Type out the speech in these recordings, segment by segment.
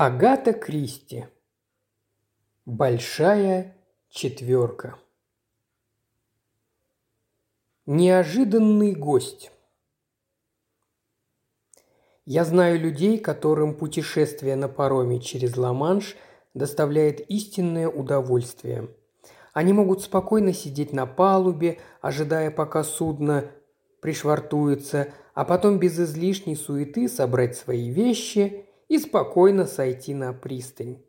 Агата Кристи. Большая четверка. Неожиданный гость. Я знаю людей, которым путешествие на пароме через Ла-Манш доставляет истинное удовольствие. Они могут спокойно сидеть на палубе, ожидая, пока судно пришвартуется, а потом без излишней суеты собрать свои вещи и спокойно сойти на пристань.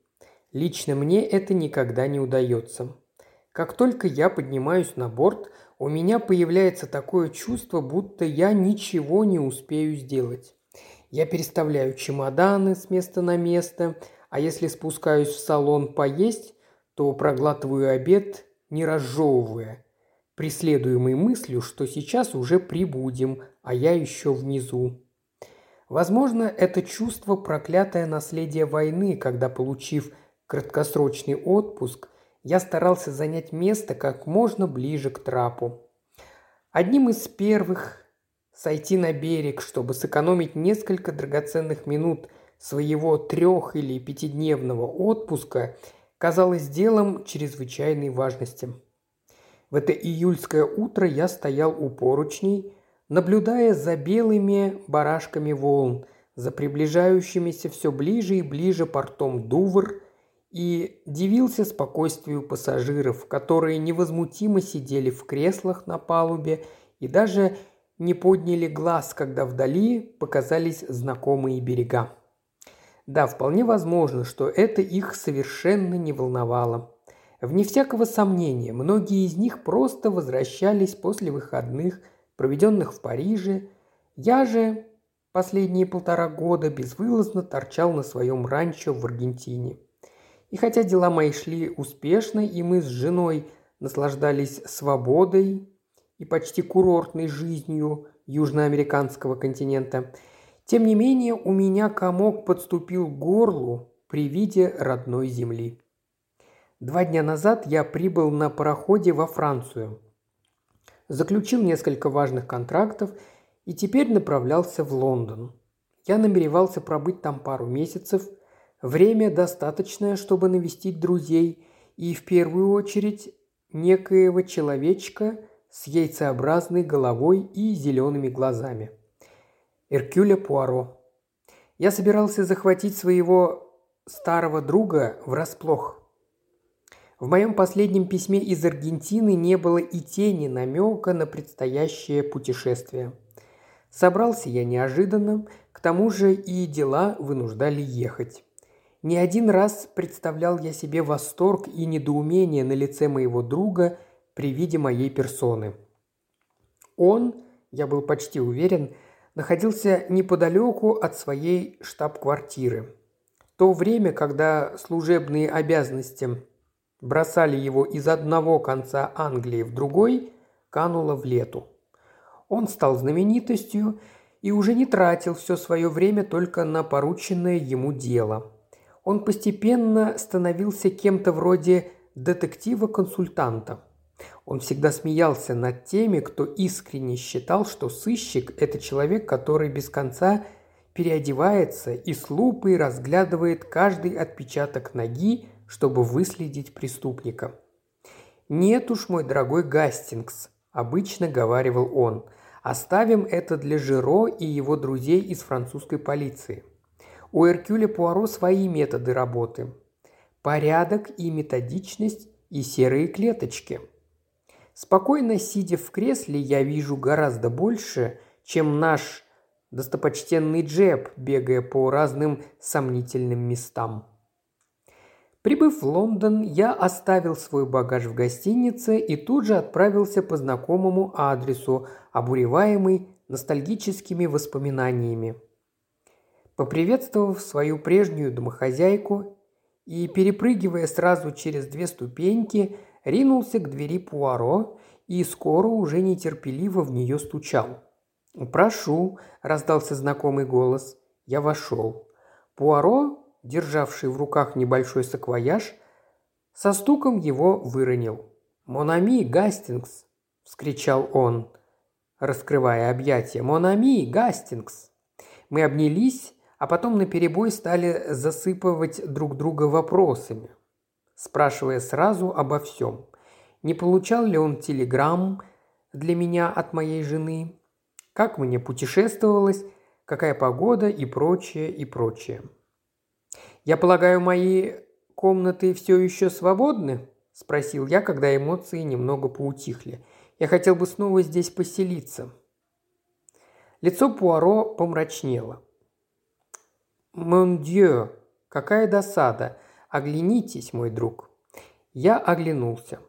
Лично мне это никогда не удается. Как только я поднимаюсь на борт, у меня появляется такое чувство, будто я ничего не успею сделать. Я переставляю чемоданы с места на место, а если спускаюсь в салон поесть, то проглатываю обед, не разжевывая, преследуемый мыслью, что сейчас уже прибудем, а я еще внизу. Возможно, это чувство проклятое наследие войны, когда, получив краткосрочный отпуск, я старался занять место как можно ближе к трапу. Одним из первых сойти на берег, чтобы сэкономить несколько драгоценных минут своего трех- или пятидневного отпуска, казалось делом чрезвычайной важности. В это июльское утро я стоял у поручней, наблюдая за белыми барашками волн, за приближающимися все ближе и ближе портом Дувр и дивился спокойствию пассажиров, которые невозмутимо сидели в креслах на палубе и даже не подняли глаз, когда вдали показались знакомые берега. Да, вполне возможно, что это их совершенно не волновало. Вне всякого сомнения, многие из них просто возвращались после выходных – проведенных в Париже, я же последние полтора года безвылазно торчал на своем ранчо в Аргентине. И хотя дела мои шли успешно, и мы с женой наслаждались свободой и почти курортной жизнью южноамериканского континента, тем не менее у меня комок подступил к горлу при виде родной земли. Два дня назад я прибыл на пароходе во Францию – заключил несколько важных контрактов и теперь направлялся в Лондон. Я намеревался пробыть там пару месяцев, время достаточное, чтобы навестить друзей и в первую очередь некоего человечка с яйцеобразной головой и зелеными глазами. Эркюля Пуаро. Я собирался захватить своего старого друга врасплох. В моем последнем письме из Аргентины не было и тени намека на предстоящее путешествие. Собрался я неожиданно, к тому же и дела вынуждали ехать. Не один раз представлял я себе восторг и недоумение на лице моего друга при виде моей персоны. Он, я был почти уверен, находился неподалеку от своей штаб-квартиры. То время, когда служебные обязанности бросали его из одного конца Англии в другой, кануло в лету. Он стал знаменитостью и уже не тратил все свое время только на порученное ему дело. Он постепенно становился кем-то вроде детектива-консультанта. Он всегда смеялся над теми, кто искренне считал, что сыщик – это человек, который без конца переодевается и с лупой разглядывает каждый отпечаток ноги, чтобы выследить преступника. «Нет уж, мой дорогой Гастингс», – обычно говаривал он, – «оставим это для Жиро и его друзей из французской полиции. У Эркюля Пуаро свои методы работы. Порядок и методичность и серые клеточки. Спокойно сидя в кресле, я вижу гораздо больше, чем наш достопочтенный Джеб, бегая по разным сомнительным местам. Прибыв в Лондон, я оставил свой багаж в гостинице и тут же отправился по знакомому адресу, обуреваемый ностальгическими воспоминаниями. Поприветствовав свою прежнюю домохозяйку и, перепрыгивая сразу через две ступеньки, ринулся к двери Пуаро и скоро уже нетерпеливо в нее стучал. «Прошу», – раздался знакомый голос. Я вошел. Пуаро державший в руках небольшой саквояж, со стуком его выронил. «Монами, Гастингс!» – вскричал он, раскрывая объятия. «Монами, Гастингс!» Мы обнялись, а потом наперебой стали засыпывать друг друга вопросами, спрашивая сразу обо всем. Не получал ли он телеграмм для меня от моей жены, как мне путешествовалось, какая погода и прочее, и прочее. «Я полагаю, мои комнаты все еще свободны?» – спросил я, когда эмоции немного поутихли. «Я хотел бы снова здесь поселиться». Лицо Пуаро помрачнело. «Мон дьё, какая досада! Оглянитесь, мой друг!» Я оглянулся.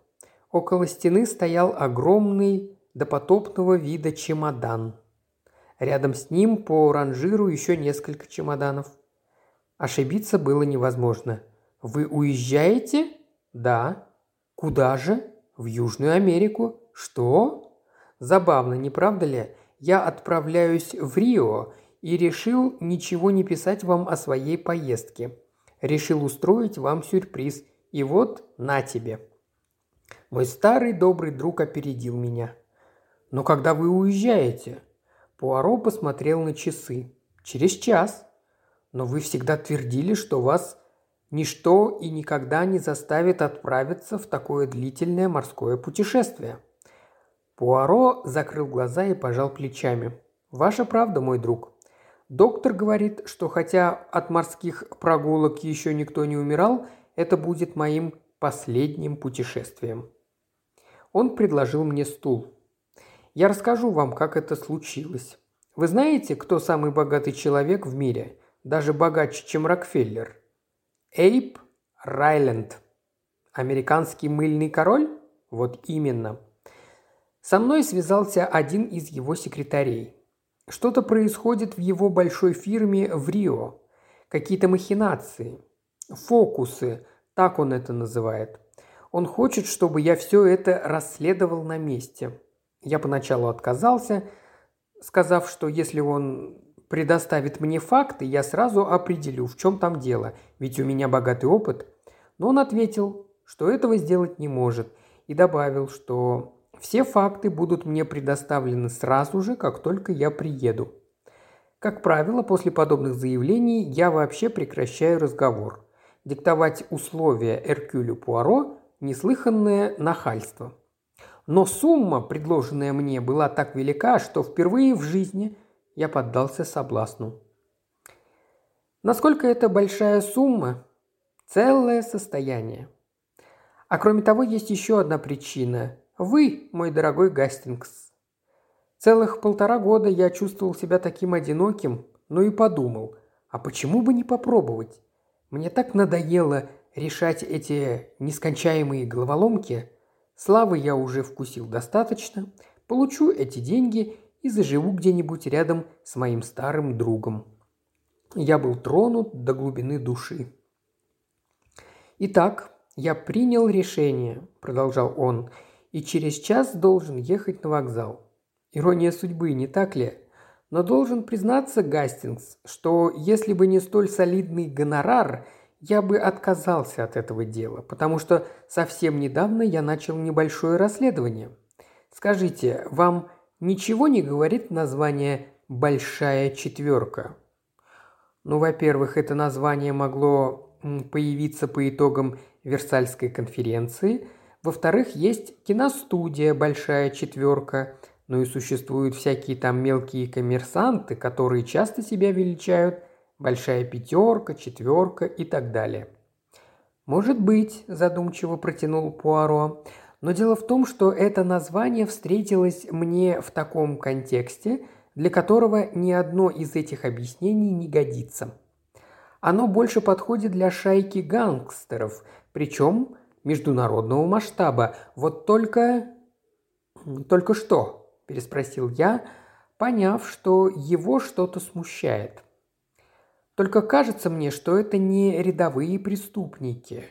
Около стены стоял огромный допотопного вида чемодан. Рядом с ним по ранжиру еще несколько чемоданов. Ошибиться было невозможно. «Вы уезжаете?» «Да». «Куда же?» «В Южную Америку». «Что?» «Забавно, не правда ли? Я отправляюсь в Рио и решил ничего не писать вам о своей поездке. Решил устроить вам сюрприз. И вот на тебе». Мой старый добрый друг опередил меня. «Но когда вы уезжаете?» Пуаро посмотрел на часы. «Через час. Но вы всегда твердили, что вас ничто и никогда не заставит отправиться в такое длительное морское путешествие». Пуаро закрыл глаза и пожал плечами. «Ваша правда, мой друг. Доктор говорит, что хотя от морских прогулок еще никто не умирал, это будет моим последним путешествием». Он предложил мне стул. Я расскажу вам, как это случилось. Вы знаете, кто самый богатый человек в мире? Даже богаче, чем Рокфеллер. Эйп Райленд. Американский мыльный король? Вот именно. Со мной связался один из его секретарей. Что-то происходит в его большой фирме в Рио. Какие-то махинации. Фокусы, так он это называет. Он хочет, чтобы я все это расследовал на месте. Я поначалу отказался, сказав, что если он предоставит мне факты, я сразу определю, в чем там дело, ведь у меня богатый опыт. Но он ответил, что этого сделать не может, и добавил, что все факты будут мне предоставлены сразу же, как только я приеду. Как правило, после подобных заявлений я вообще прекращаю разговор. Диктовать условия Эркюлю Пуаро – неслыханное нахальство – но сумма, предложенная мне, была так велика, что впервые в жизни я поддался соблазну. Насколько это большая сумма? Целое состояние. А кроме того, есть еще одна причина. Вы, мой дорогой Гастингс. Целых полтора года я чувствовал себя таким одиноким, ну и подумал, а почему бы не попробовать? Мне так надоело решать эти нескончаемые головоломки – Славы я уже вкусил достаточно, получу эти деньги и заживу где-нибудь рядом с моим старым другом. Я был тронут до глубины души. «Итак, я принял решение», – продолжал он, – «и через час должен ехать на вокзал. Ирония судьбы, не так ли? Но должен признаться, Гастингс, что если бы не столь солидный гонорар – я бы отказался от этого дела, потому что совсем недавно я начал небольшое расследование. Скажите, вам ничего не говорит название «Большая четверка»? Ну, во-первых, это название могло появиться по итогам Версальской конференции. Во-вторых, есть киностудия «Большая четверка», ну и существуют всякие там мелкие коммерсанты, которые часто себя величают большая пятерка, четверка и так далее. «Может быть», – задумчиво протянул Пуаро, – «но дело в том, что это название встретилось мне в таком контексте, для которого ни одно из этих объяснений не годится. Оно больше подходит для шайки гангстеров, причем международного масштаба. Вот только... «Только что?» – переспросил я, поняв, что его что-то смущает – только кажется мне, что это не рядовые преступники,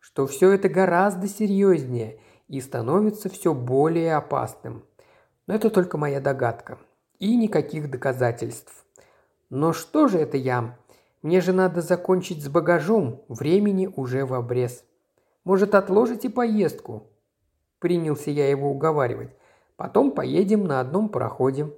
что все это гораздо серьезнее и становится все более опасным. Но это только моя догадка. И никаких доказательств. Но что же это я? Мне же надо закончить с багажом, времени уже в обрез. Может, отложите поездку?» Принялся я его уговаривать. «Потом поедем на одном пароходе».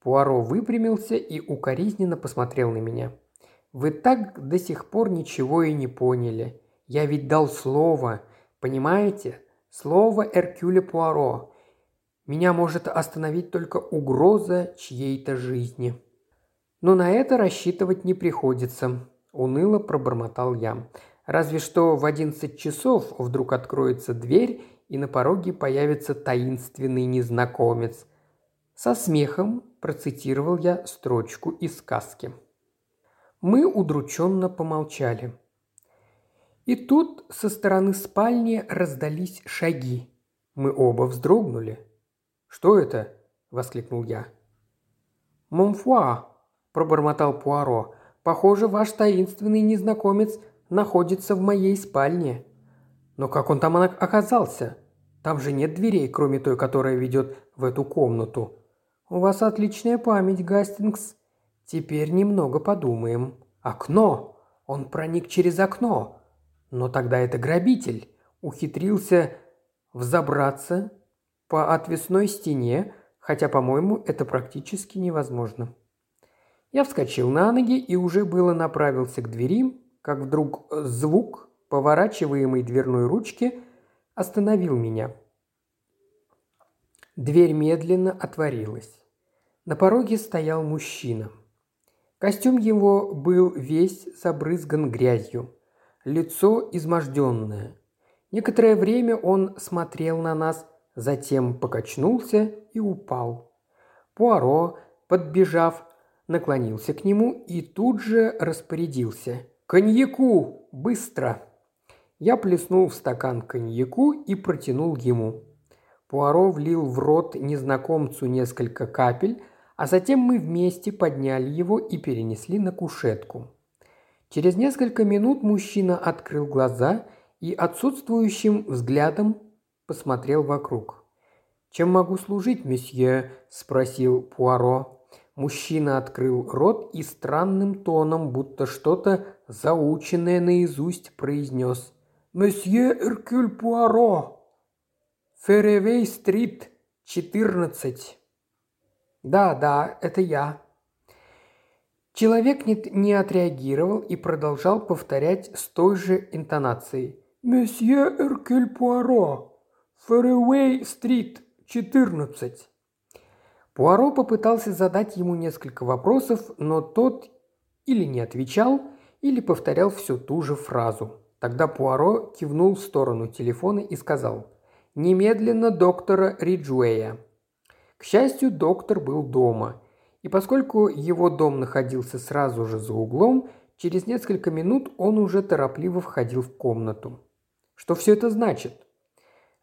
Пуаро выпрямился и укоризненно посмотрел на меня – Вы так до сих пор ничего и не поняли. Я ведь дал слово, понимаете? Слово Эркюля Пуаро. Меня может остановить только угроза чьей-то жизни. Но на это рассчитывать не приходится, уныло пробормотал я. Разве что в одиннадцать часов вдруг откроется дверь, и на пороге появится таинственный незнакомец. Со смехом процитировал я строчку из сказки. Мы удрученно помолчали. И тут со стороны спальни раздались шаги. Мы оба вздрогнули. «Что это?» – воскликнул я. «Монфуа», – пробормотал Пуаро. «Похоже, ваш таинственный незнакомец находится в моей спальне». «Но как он там оказался? Там же нет дверей, кроме той, которая ведет в эту комнату». «У вас отличная память, Гастингс. Теперь немного подумаем. Окно! Он проник через окно. Но тогда это грабитель. Ухитрился взобраться по отвесной стене, хотя, по-моему, это практически невозможно. Я вскочил на ноги и уже было направился к двери, как вдруг звук поворачиваемой дверной ручки остановил меня. Дверь медленно отворилась. На пороге стоял мужчина. Костюм его был весь забрызган грязью, лицо изможденное. Некоторое время он смотрел на нас затем покачнулся и упал. Пуаро, подбежав, наклонился к нему и тут же распорядился. «Коньяку! Быстро!» Я плеснул в стакан коньяку и протянул ему. Пуаро влил в рот незнакомцу несколько капель, а затем мы вместе подняли его и перенесли на кушетку. Через несколько минут мужчина открыл глаза и отсутствующим взглядом посмотрел вокруг. «Чем могу служить, месье?» – спросил Пуаро. Мужчина открыл рот и странным тоном, будто что-то заученное наизусть, произнес. «Месье Эркюль Пуаро! Феревей-стрит, 14». «Да, да, это я». Человек не, не отреагировал и продолжал повторять с той же интонацией. «Месье Эркюль Пуаро, Фэрэуэй-стрит, 14». Пуаро попытался задать ему несколько вопросов, но тот или не отвечал, или повторял всю ту же фразу. Тогда Пуаро кивнул в сторону телефона и сказал «Немедленно доктора Риджуэя». К счастью, доктор был дома, и поскольку его дом находился сразу же за углом, через несколько минут он уже торопливо входил в комнату. Что все это значит?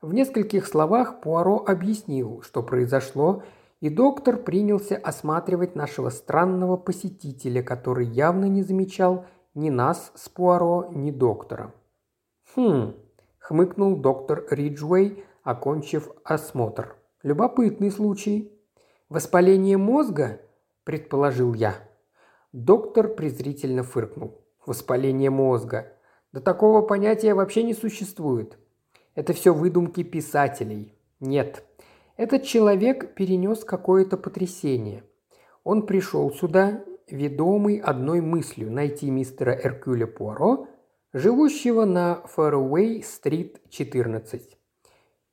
В нескольких словах Пуаро объяснил, что произошло, и доктор принялся осматривать нашего странного посетителя, который явно не замечал ни нас с Пуаро, ни доктора. «Хм», – хмыкнул доктор Риджуэй, окончив осмотр. «Любопытный случай». «Воспаление мозга?» – предположил я. Доктор презрительно фыркнул. «Воспаление мозга. Да такого понятия вообще не существует. Это все выдумки писателей. Нет. Этот человек перенес какое-то потрясение. Он пришел сюда, ведомый одной мыслью – найти мистера Эркюля Пуаро, живущего на Фэруэй-стрит 14.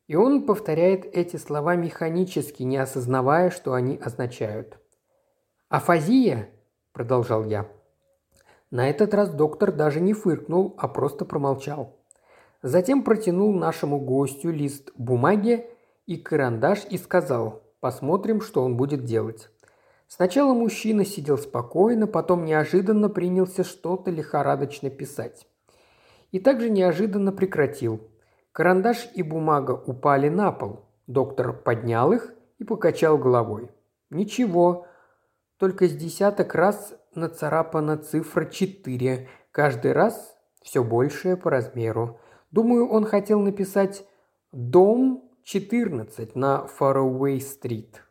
И он повторяет эти слова механически, не осознавая, что они означают. «Афазия?» – продолжал я. На этот раз доктор даже не фыркнул, а просто промолчал. Затем протянул нашему гостю лист бумаги и карандаш и сказал «Посмотрим, что он будет делать». Сначала мужчина сидел спокойно, потом неожиданно принялся что-то лихорадочно писать. И также неожиданно прекратил. Карандаш и бумага упали на пол. Доктор поднял их и покачал головой. «Ничего, только с десяток раз нацарапана цифра 4, каждый раз все большее по размеру. Думаю, он хотел написать «Дом 14» на Фароуэй-стрит.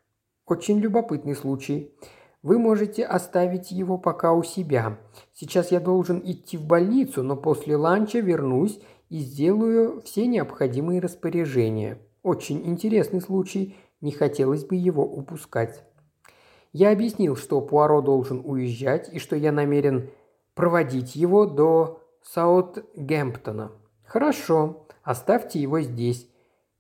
Очень любопытный случай. Вы можете оставить его пока у себя. Сейчас я должен идти в больницу, но после ланча вернусь и сделаю все необходимые распоряжения. Очень интересный случай, не хотелось бы его упускать. Я объяснил, что Пуаро должен уезжать и что я намерен проводить его до Саутгемптона. Хорошо, оставьте его здесь.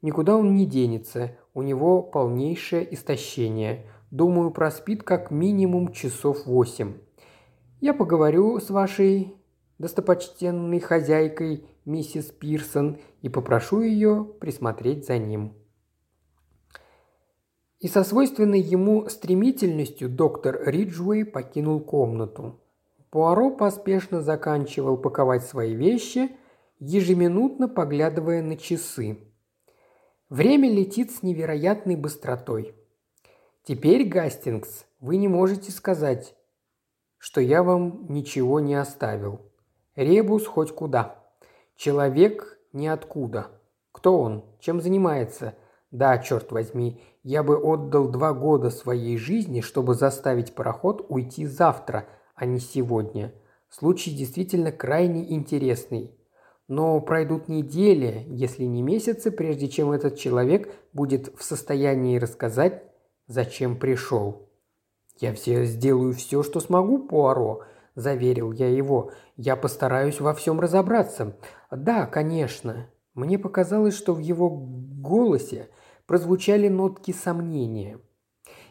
Никуда он не денется, у него полнейшее истощение. Думаю, проспит как минимум часов восемь. Я поговорю с вашей достопочтенной хозяйкой, миссис Пирсон, и попрошу ее присмотреть за ним. И со свойственной ему стремительностью доктор Риджуэй покинул комнату. Пуаро поспешно заканчивал паковать свои вещи, ежеминутно поглядывая на часы. Время летит с невероятной быстротой. Теперь, Гастингс, вы не можете сказать, что я вам ничего не оставил. Ребус хоть куда. Человек ниоткуда. Кто он? Чем занимается? Да, черт возьми, я бы отдал два года своей жизни, чтобы заставить пароход уйти завтра, а не сегодня. Случай действительно крайне интересный. Но пройдут недели, если не месяцы, прежде чем этот человек будет в состоянии рассказать, зачем пришел. «Я все сделаю все, что смогу, Пуаро», – заверил я его. «Я постараюсь во всем разобраться». «Да, конечно». Мне показалось, что в его голосе прозвучали нотки сомнения.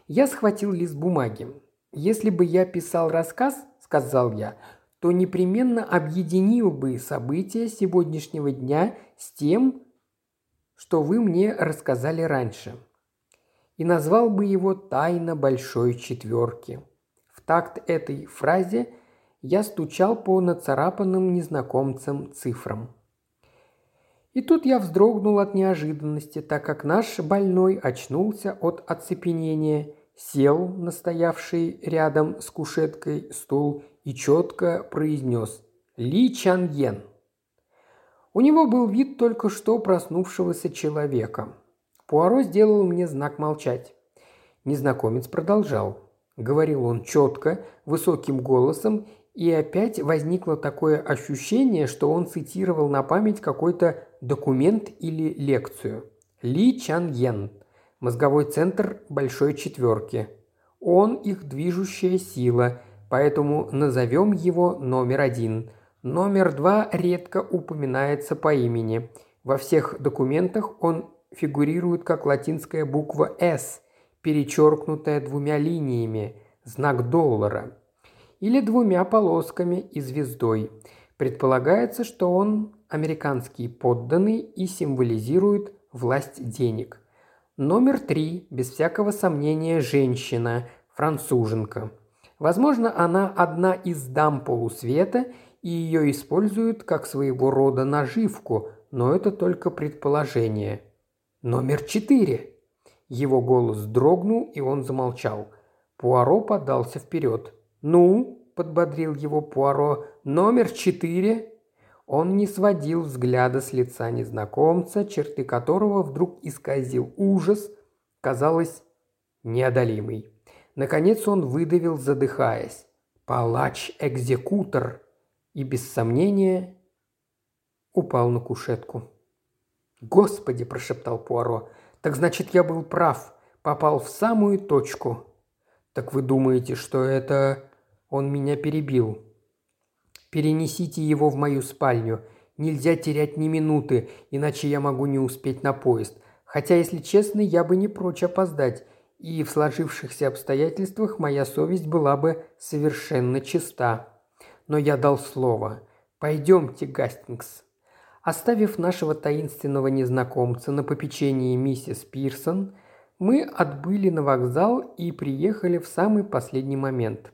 Я схватил лист бумаги. «Если бы я писал рассказ, — сказал я, — то непременно объединил бы события сегодняшнего дня с тем, что вы мне рассказали раньше и назвал бы его «Тайна большой четверки». В такт этой фразе я стучал по нацарапанным незнакомцам цифрам. И тут я вздрогнул от неожиданности, так как наш больной очнулся от оцепенения, сел на стоявший рядом с кушеткой стул и четко произнес «Ли Чан Йен». У него был вид только что проснувшегося человека – Пуаро сделал мне знак молчать. Незнакомец продолжал. Говорил он четко, высоким голосом, и опять возникло такое ощущение, что он цитировал на память какой-то документ или лекцию. Ли Чан Йен. Мозговой центр Большой Четверки. Он их движущая сила, поэтому назовем его номер один. Номер два редко упоминается по имени. Во всех документах он фигурирует как латинская буква «С», перечеркнутая двумя линиями, знак доллара, или двумя полосками и звездой. Предполагается, что он американский подданный и символизирует власть денег. Номер три, без всякого сомнения, женщина, француженка. Возможно, она одна из дам полусвета, и ее используют как своего рода наживку, но это только предположение. «Номер четыре!» Его голос дрогнул, и он замолчал. Пуаро подался вперед. «Ну?» – подбодрил его Пуаро. «Номер четыре?» Он не сводил взгляда с лица незнакомца, черты которого вдруг исказил ужас, казалось, неодолимый. Наконец он выдавил, задыхаясь. «Палач-экзекутор!» и без сомнения упал на кушетку. «Господи!» – прошептал Пуаро. «Так значит, я был прав. Попал в самую точку». «Так вы думаете, что это...» Он меня перебил. «Перенесите его в мою спальню. Нельзя терять ни минуты, иначе я могу не успеть на поезд. Хотя, если честно, я бы не прочь опоздать, и в сложившихся обстоятельствах моя совесть была бы совершенно чиста. Но я дал слово. Пойдемте, Гастингс, Оставив нашего таинственного незнакомца на попечении миссис Пирсон, мы отбыли на вокзал и приехали в самый последний момент.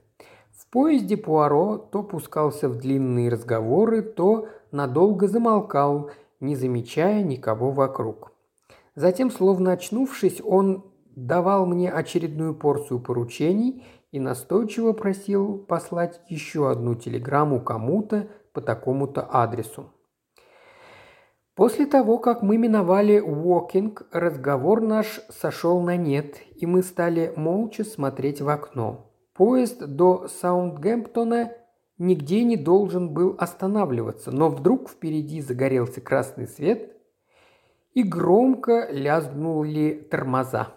В поезде Пуаро то пускался в длинные разговоры, то надолго замолкал, не замечая никого вокруг. Затем, словно очнувшись, он давал мне очередную порцию поручений и настойчиво просил послать еще одну телеграмму кому-то по такому-то адресу. После того, как мы миновали Уокинг, разговор наш сошел на нет, и мы стали молча смотреть в окно. Поезд до Саундгемптона нигде не должен был останавливаться, но вдруг впереди загорелся красный свет, и громко лязгнули тормоза.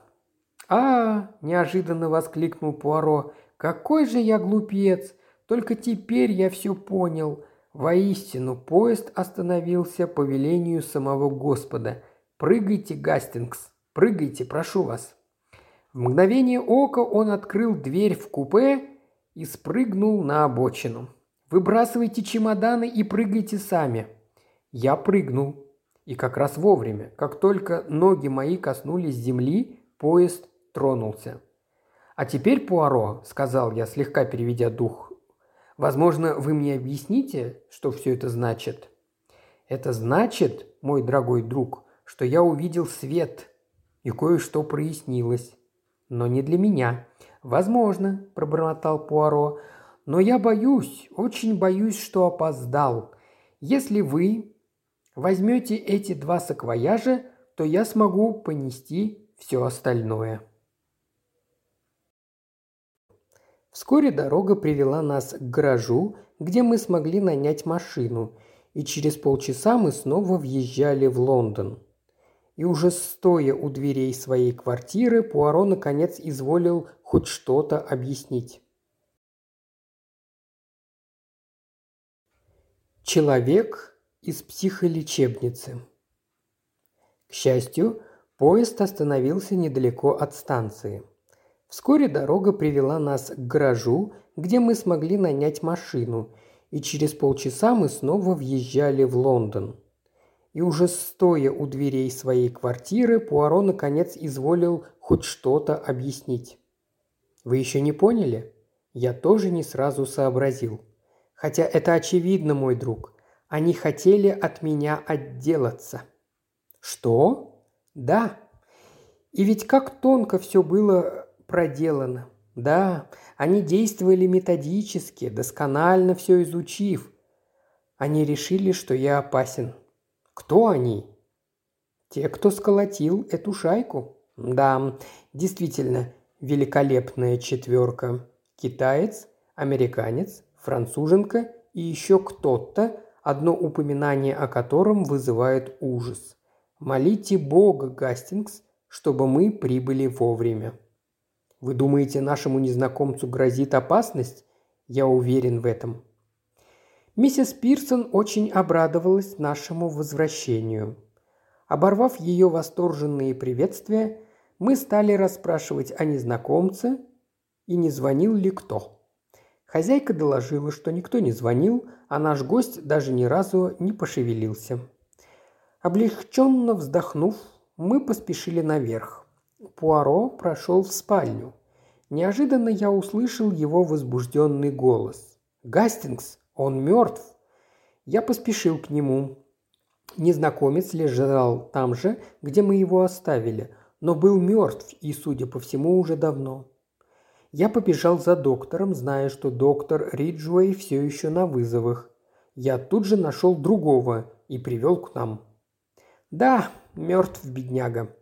«А!» – неожиданно воскликнул Пуаро. «Какой же я глупец! Только теперь я все понял. Воистину, поезд остановился по велению самого Господа. Прыгайте, Гастингс, прыгайте, прошу вас». В мгновение ока он открыл дверь в купе и спрыгнул на обочину. «Выбрасывайте чемоданы и прыгайте сами». Я прыгнул. И как раз вовремя. Как только ноги мои коснулись земли, поезд тронулся. «А теперь, Пуаро», — сказал я, слегка переведя дух, — «возможно, вы мне объясните, что все это значит?» «Это значит, мой дорогой друг, что я увидел свет, и кое-что прояснилось. Но не для меня. Возможно», – пробормотал Пуаро, – «но я боюсь, очень боюсь, что опоздал. Если вы возьмете эти два саквояжа, то я смогу понести все остальное». Вскоре дорога привела нас к гаражу, где мы смогли нанять машину, и через полчаса мы снова въезжали в Лондон. И уже стоя у дверей своей квартиры, Пуаро наконец изволил хоть что-то объяснить. Человек из психолечебницы. К счастью, поезд остановился недалеко от станции – Вскоре дорога привела нас к гаражу, где мы смогли нанять машину, и через полчаса мы снова въезжали в Лондон. И уже стоя у дверей своей квартиры, Пуаро наконец изволил хоть что-то объяснить. «Вы еще не поняли?» Я тоже не сразу сообразил. Хотя это очевидно, мой друг. Они хотели от меня отделаться. Что? Да. И ведь как тонко все было проделано. Да, они действовали методически, досконально все изучив. Они решили, что я опасен. Кто они? Те, кто сколотил эту шайку. Да, действительно, великолепная четверка. Китаец, американец, француженка и еще кто-то, одно упоминание о котором вызывает ужас. Молите Бога, Гастингс, чтобы мы прибыли вовремя. Вы думаете, нашему незнакомцу грозит опасность? Я уверен в этом. Миссис Пирсон очень обрадовалась нашему возвращению. Оборвав ее восторженные приветствия, мы стали расспрашивать о незнакомце и не звонил ли кто. Хозяйка доложила, что никто не звонил, а наш гость даже ни разу не пошевелился. Облегченно вздохнув, мы поспешили наверх. Пуаро прошел в спальню. Неожиданно я услышал его возбужденный голос. «Гастингс, он мертв!» Я поспешил к нему. Незнакомец лежал там же, где мы его оставили, но был мертв и, судя по всему, уже давно. Я побежал за доктором, зная, что доктор Риджуэй все еще на вызовах. Я тут же нашел другого и привел к нам. «Да, мертв бедняга»,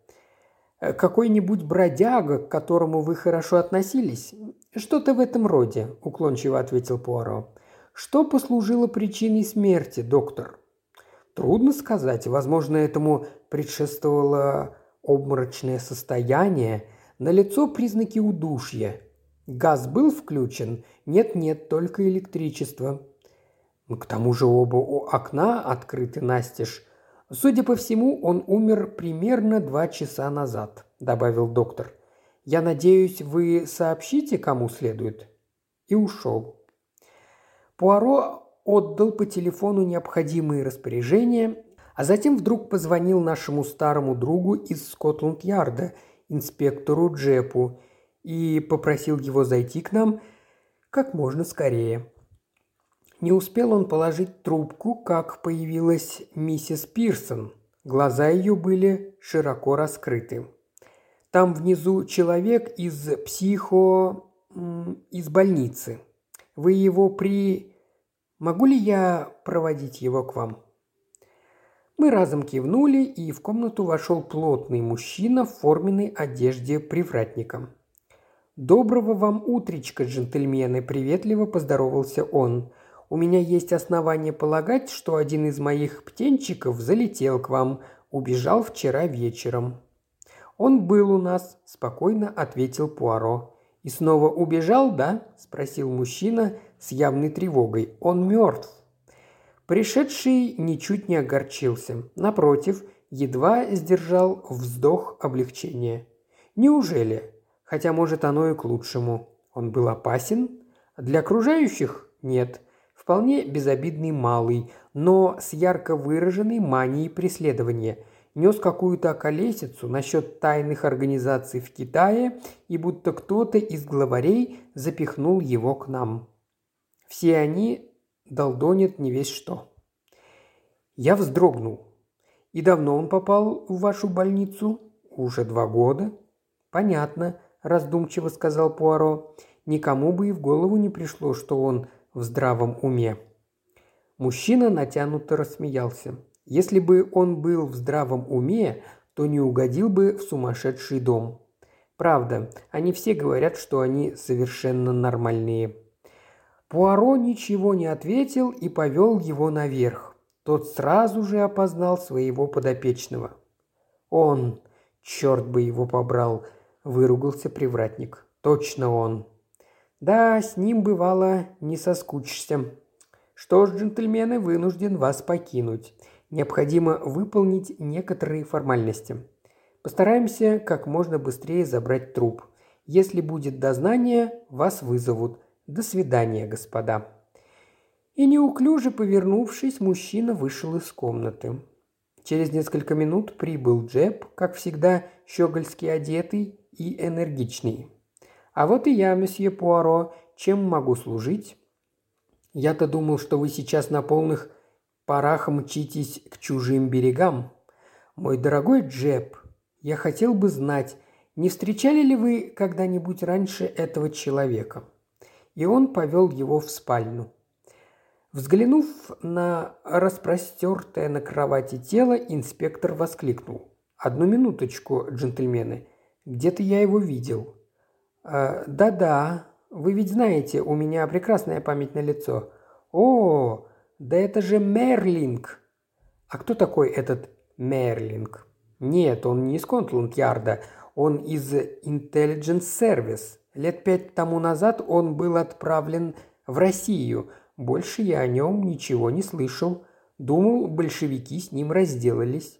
какой-нибудь бродяга, к которому вы хорошо относились? Что-то в этом роде, уклончиво ответил Пуаро. Что послужило причиной смерти, доктор? Трудно сказать. Возможно, этому предшествовало обморочное состояние, на лицо признаки удушья. Газ был включен? Нет-нет, только электричество. К тому же оба окна открыты настежь. «Судя по всему, он умер примерно два часа назад», – добавил доктор. «Я надеюсь, вы сообщите, кому следует?» И ушел. Пуаро отдал по телефону необходимые распоряжения, а затем вдруг позвонил нашему старому другу из Скотланд-Ярда, инспектору Джепу, и попросил его зайти к нам как можно скорее. Не успел он положить трубку, как появилась миссис Пирсон. Глаза ее были широко раскрыты. Там внизу человек из психо... из больницы. Вы его при... Могу ли я проводить его к вам?» Мы разом кивнули, и в комнату вошел плотный мужчина в форменной одежде привратника. «Доброго вам утречка, джентльмены!» – приветливо поздоровался он – у меня есть основания полагать, что один из моих птенчиков залетел к вам, убежал вчера вечером». «Он был у нас», – спокойно ответил Пуаро. «И снова убежал, да?» – спросил мужчина с явной тревогой. «Он мертв!» Пришедший ничуть не огорчился. Напротив, едва сдержал вздох облегчения. Неужели? Хотя, может, оно и к лучшему. Он был опасен? Для окружающих – нет. Вполне безобидный малый, но с ярко выраженной манией преследования. Нес какую-то околесицу насчет тайных организаций в Китае и будто кто-то из главарей запихнул его к нам. Все они долдонит не весь что. Я вздрогнул. И давно он попал в вашу больницу? Уже два года. Понятно, раздумчиво сказал Пуаро. Никому бы и в голову не пришло, что он в здравом уме. Мужчина натянуто рассмеялся. Если бы он был в здравом уме, то не угодил бы в сумасшедший дом. Правда, они все говорят, что они совершенно нормальные. Пуаро ничего не ответил и повел его наверх. Тот сразу же опознал своего подопечного. «Он! Черт бы его побрал!» – выругался привратник. «Точно он!» «Да, с ним бывало не соскучишься. Что ж, джентльмены, вынужден вас покинуть. Необходимо выполнить некоторые формальности. Постараемся как можно быстрее забрать труп. Если будет дознание, вас вызовут. До свидания, господа». И неуклюже повернувшись, мужчина вышел из комнаты. Через несколько минут прибыл Джеб, как всегда, щегольски одетый и энергичный. «А вот и я, месье Пуаро. Чем могу служить?» «Я-то думал, что вы сейчас на полных парах мчитесь к чужим берегам. Мой дорогой Джеб, я хотел бы знать, не встречали ли вы когда-нибудь раньше этого человека?» и он повел его в спальню. Взглянув на распростертое на кровати тело, инспектор воскликнул. «Одну минуточку, джентльмены. Где-то я его видел». «Э, «Да-да, вы ведь знаете, у меня прекрасная память на лицо». «О, да это же Мерлинг!» «А кто такой этот Мерлинг?» «Нет, он не из Контланд-Ярда, он из Intelligence Service. Лет пять тому назад он был отправлен в Россию. Больше я о нем ничего не слышал. Думал, большевики с ним разделались.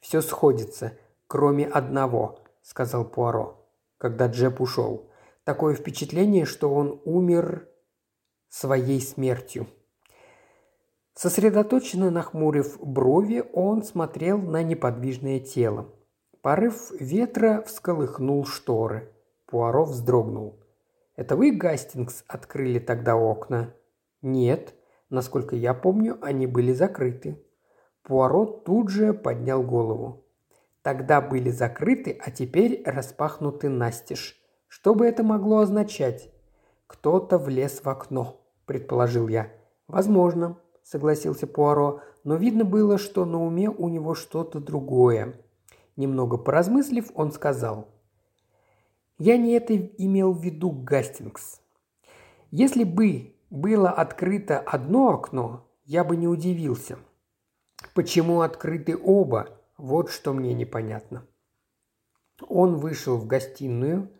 «Все сходится, кроме одного», – сказал Пуаро, когда Джеб ушел. «Такое впечатление, что он умер своей смертью». Сосредоточенно нахмурив брови, он смотрел на неподвижное тело. Порыв ветра всколыхнул шторы. Пуаро вздрогнул. «Это вы, Гастингс, открыли тогда окна?» «Нет. Насколько я помню, они были закрыты». Пуаро тут же поднял голову. «Тогда были закрыты, а теперь распахнуты настежь. Что бы это могло означать?» «Кто-то влез в окно», – предположил я. «Возможно», – согласился Пуаро, но видно было, что на уме у него что-то другое. Немного поразмыслив, он сказал – я не это имел в виду, Гастингс. Если бы было открыто одно окно, я бы не удивился. Почему открыты оба, вот что мне непонятно. Он вышел в гостиную.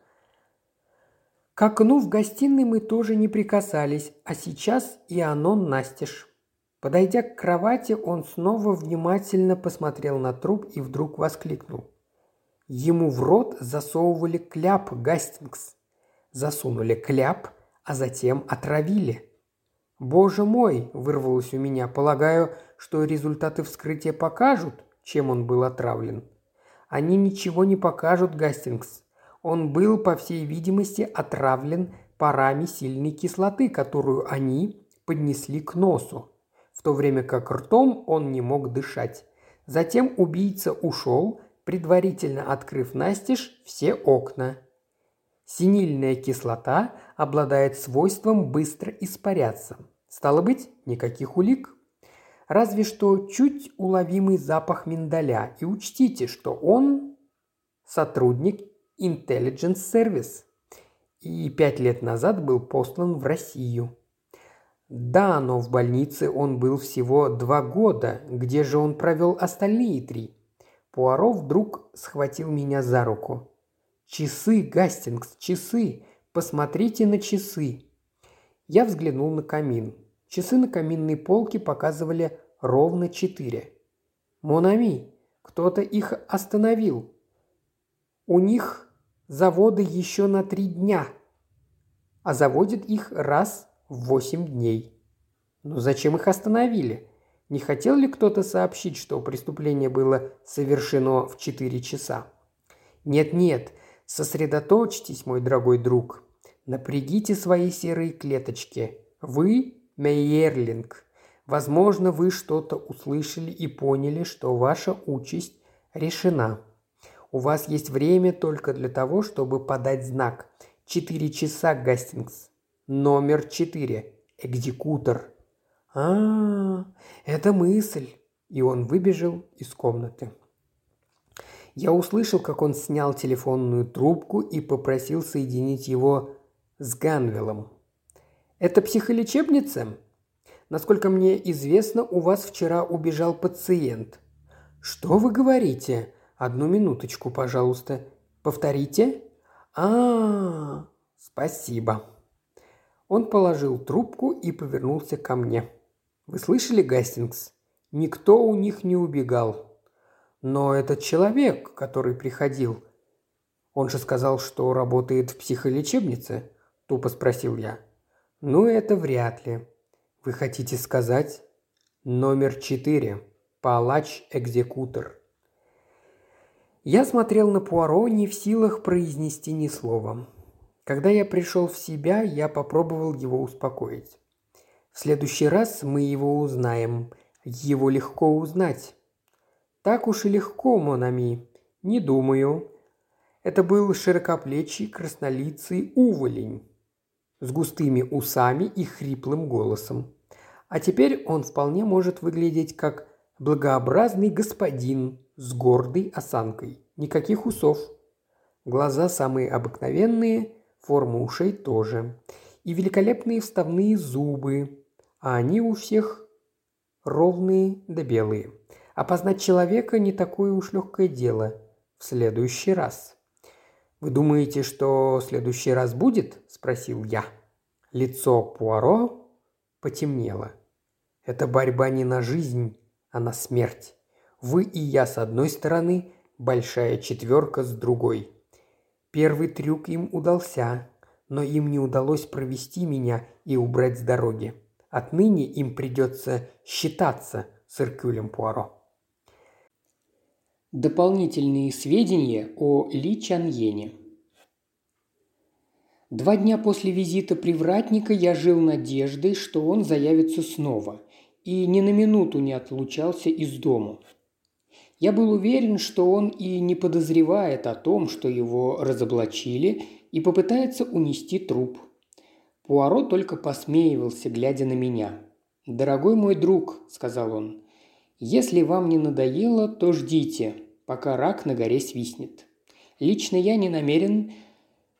К окну в гостиной мы тоже не прикасались, а сейчас и оно настежь. Подойдя к кровати, он снова внимательно посмотрел на труп и вдруг воскликнул. Ему в рот засовывали кляп Гастингс. Засунули кляп, а затем отравили. «Боже мой!» – вырвалось у меня. «Полагаю, что результаты вскрытия покажут, чем он был отравлен». «Они ничего не покажут, Гастингс. Он был, по всей видимости, отравлен парами сильной кислоты, которую они поднесли к носу, в то время как ртом он не мог дышать. Затем убийца ушел, предварительно открыв настежь все окна. Синильная кислота обладает свойством быстро испаряться. Стало быть, никаких улик. Разве что чуть уловимый запах миндаля. И учтите, что он сотрудник Intelligence Service. И пять лет назад был послан в Россию. Да, но в больнице он был всего два года. Где же он провел остальные три? Пуаро вдруг схватил меня за руку. «Часы, Гастингс, часы! Посмотрите на часы!» Я взглянул на камин. Часы на каминной полке показывали ровно четыре. «Монами, кто-то их остановил. У них заводы еще на три дня, а заводят их раз в восемь дней. Но зачем их остановили? Не хотел ли кто-то сообщить, что преступление было совершено в четыре часа? Нет-нет, сосредоточьтесь, мой дорогой друг. Напрягите свои серые клеточки. Вы – Мейерлинг. Возможно, вы что-то услышали и поняли, что ваша участь решена. У вас есть время только для того, чтобы подать знак. Четыре часа, Гастингс. Номер четыре. Экзекутор. А, это мысль. И он выбежал из комнаты. Я услышал, как он снял телефонную трубку и попросил соединить его с Ганвелом. «Это психолечебница?» «Насколько мне известно, у вас вчера убежал пациент». «Что вы говорите?» «Одну минуточку, пожалуйста. Повторите?» а, -а, -а спасибо». Он положил трубку и повернулся ко мне. Вы слышали, Гастингс? Никто у них не убегал. Но этот человек, который приходил, он же сказал, что работает в психолечебнице, тупо спросил я. Ну, это вряд ли. Вы хотите сказать? Номер четыре. Палач-экзекутор. Я смотрел на Пуаро, не в силах произнести ни слова. Когда я пришел в себя, я попробовал его успокоить. В следующий раз мы его узнаем. Его легко узнать. Так уж и легко, Монами. Не думаю. Это был широкоплечий, краснолицый уволень с густыми усами и хриплым голосом. А теперь он вполне может выглядеть как благообразный господин с гордой осанкой. Никаких усов. Глаза самые обыкновенные, форма ушей тоже. И великолепные вставные зубы, а они у всех ровные да белые. Опознать человека не такое уж легкое дело. В следующий раз. «Вы думаете, что следующий раз будет?» – спросил я. Лицо Пуаро потемнело. «Это борьба не на жизнь, а на смерть. Вы и я с одной стороны, большая четверка с другой. Первый трюк им удался, но им не удалось провести меня и убрать с дороги. Отныне им придется считаться с Иркюлем Пуаро. Дополнительные сведения о Ли Чаньене. Два дня после визита привратника я жил надеждой, что он заявится снова, и ни на минуту не отлучался из дому. Я был уверен, что он и не подозревает о том, что его разоблачили, и попытается унести труп – Пуаро только посмеивался, глядя на меня. «Дорогой мой друг», – сказал он, – «если вам не надоело, то ждите, пока рак на горе свистнет. Лично я не намерен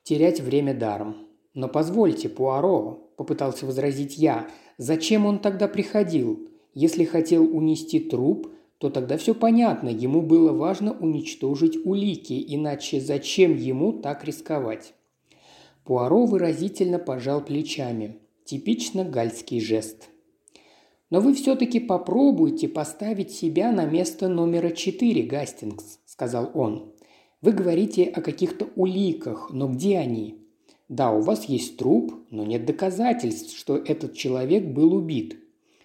терять время даром. Но позвольте, Пуаро, – попытался возразить я, – зачем он тогда приходил? Если хотел унести труп, то тогда все понятно, ему было важно уничтожить улики, иначе зачем ему так рисковать? Пуаро выразительно пожал плечами. Типично гальский жест. «Но вы все-таки попробуйте поставить себя на место номера четыре, Гастингс», – сказал он. «Вы говорите о каких-то уликах, но где они? Да, у вас есть труп, но нет доказательств, что этот человек был убит.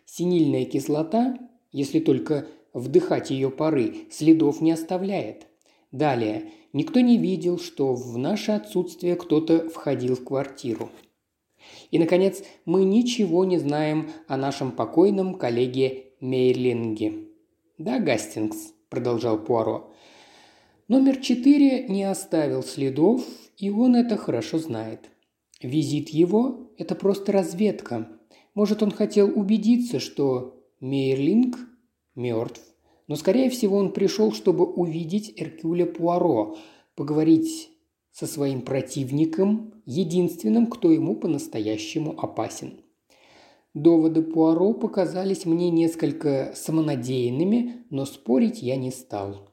Синильная кислота, если только вдыхать ее пары, следов не оставляет. Далее, Никто не видел, что в наше отсутствие кто-то входил в квартиру. И, наконец, мы ничего не знаем о нашем покойном коллеге Мейлинге. «Да, Гастингс», – продолжал Пуаро. «Номер четыре не оставил следов, и он это хорошо знает. Визит его – это просто разведка. Может, он хотел убедиться, что Мейрлинг мертв, но, скорее всего, он пришел, чтобы увидеть Эркюля Пуаро, поговорить со своим противником, единственным, кто ему по-настоящему опасен. Доводы Пуаро показались мне несколько самонадеянными, но спорить я не стал.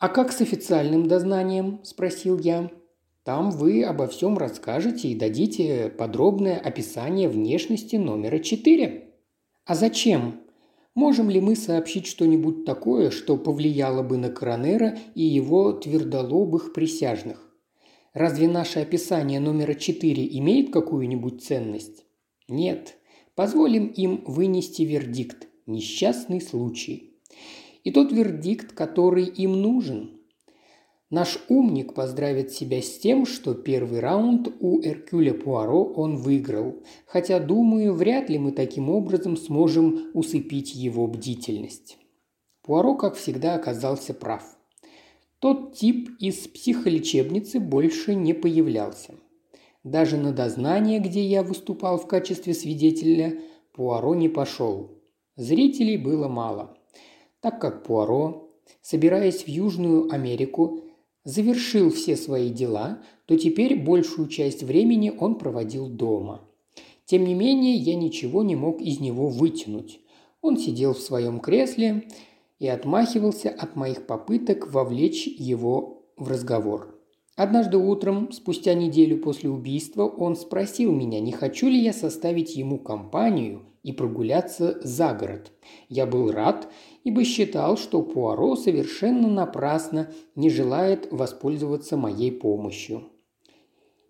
«А как с официальным дознанием?» – спросил я. Там вы обо всем расскажете и дадите подробное описание внешности номера 4. А зачем? Можем ли мы сообщить что-нибудь такое, что повлияло бы на Коронера и его твердолобых присяжных? Разве наше описание номера 4 имеет какую-нибудь ценность? Нет. Позволим им вынести вердикт – несчастный случай. И тот вердикт, который им нужен – Наш умник поздравит себя с тем, что первый раунд у Эркюля Пуаро он выиграл, хотя, думаю, вряд ли мы таким образом сможем усыпить его бдительность. Пуаро, как всегда, оказался прав. Тот тип из психолечебницы больше не появлялся. Даже на дознание, где я выступал в качестве свидетеля, Пуаро не пошел. Зрителей было мало, так как Пуаро, собираясь в Южную Америку, завершил все свои дела, то теперь большую часть времени он проводил дома. Тем не менее, я ничего не мог из него вытянуть. Он сидел в своем кресле и отмахивался от моих попыток вовлечь его в разговор. Однажды утром, спустя неделю после убийства, он спросил меня, не хочу ли я составить ему компанию и прогуляться за город. Я был рад, ибо считал, что Пуаро совершенно напрасно не желает воспользоваться моей помощью.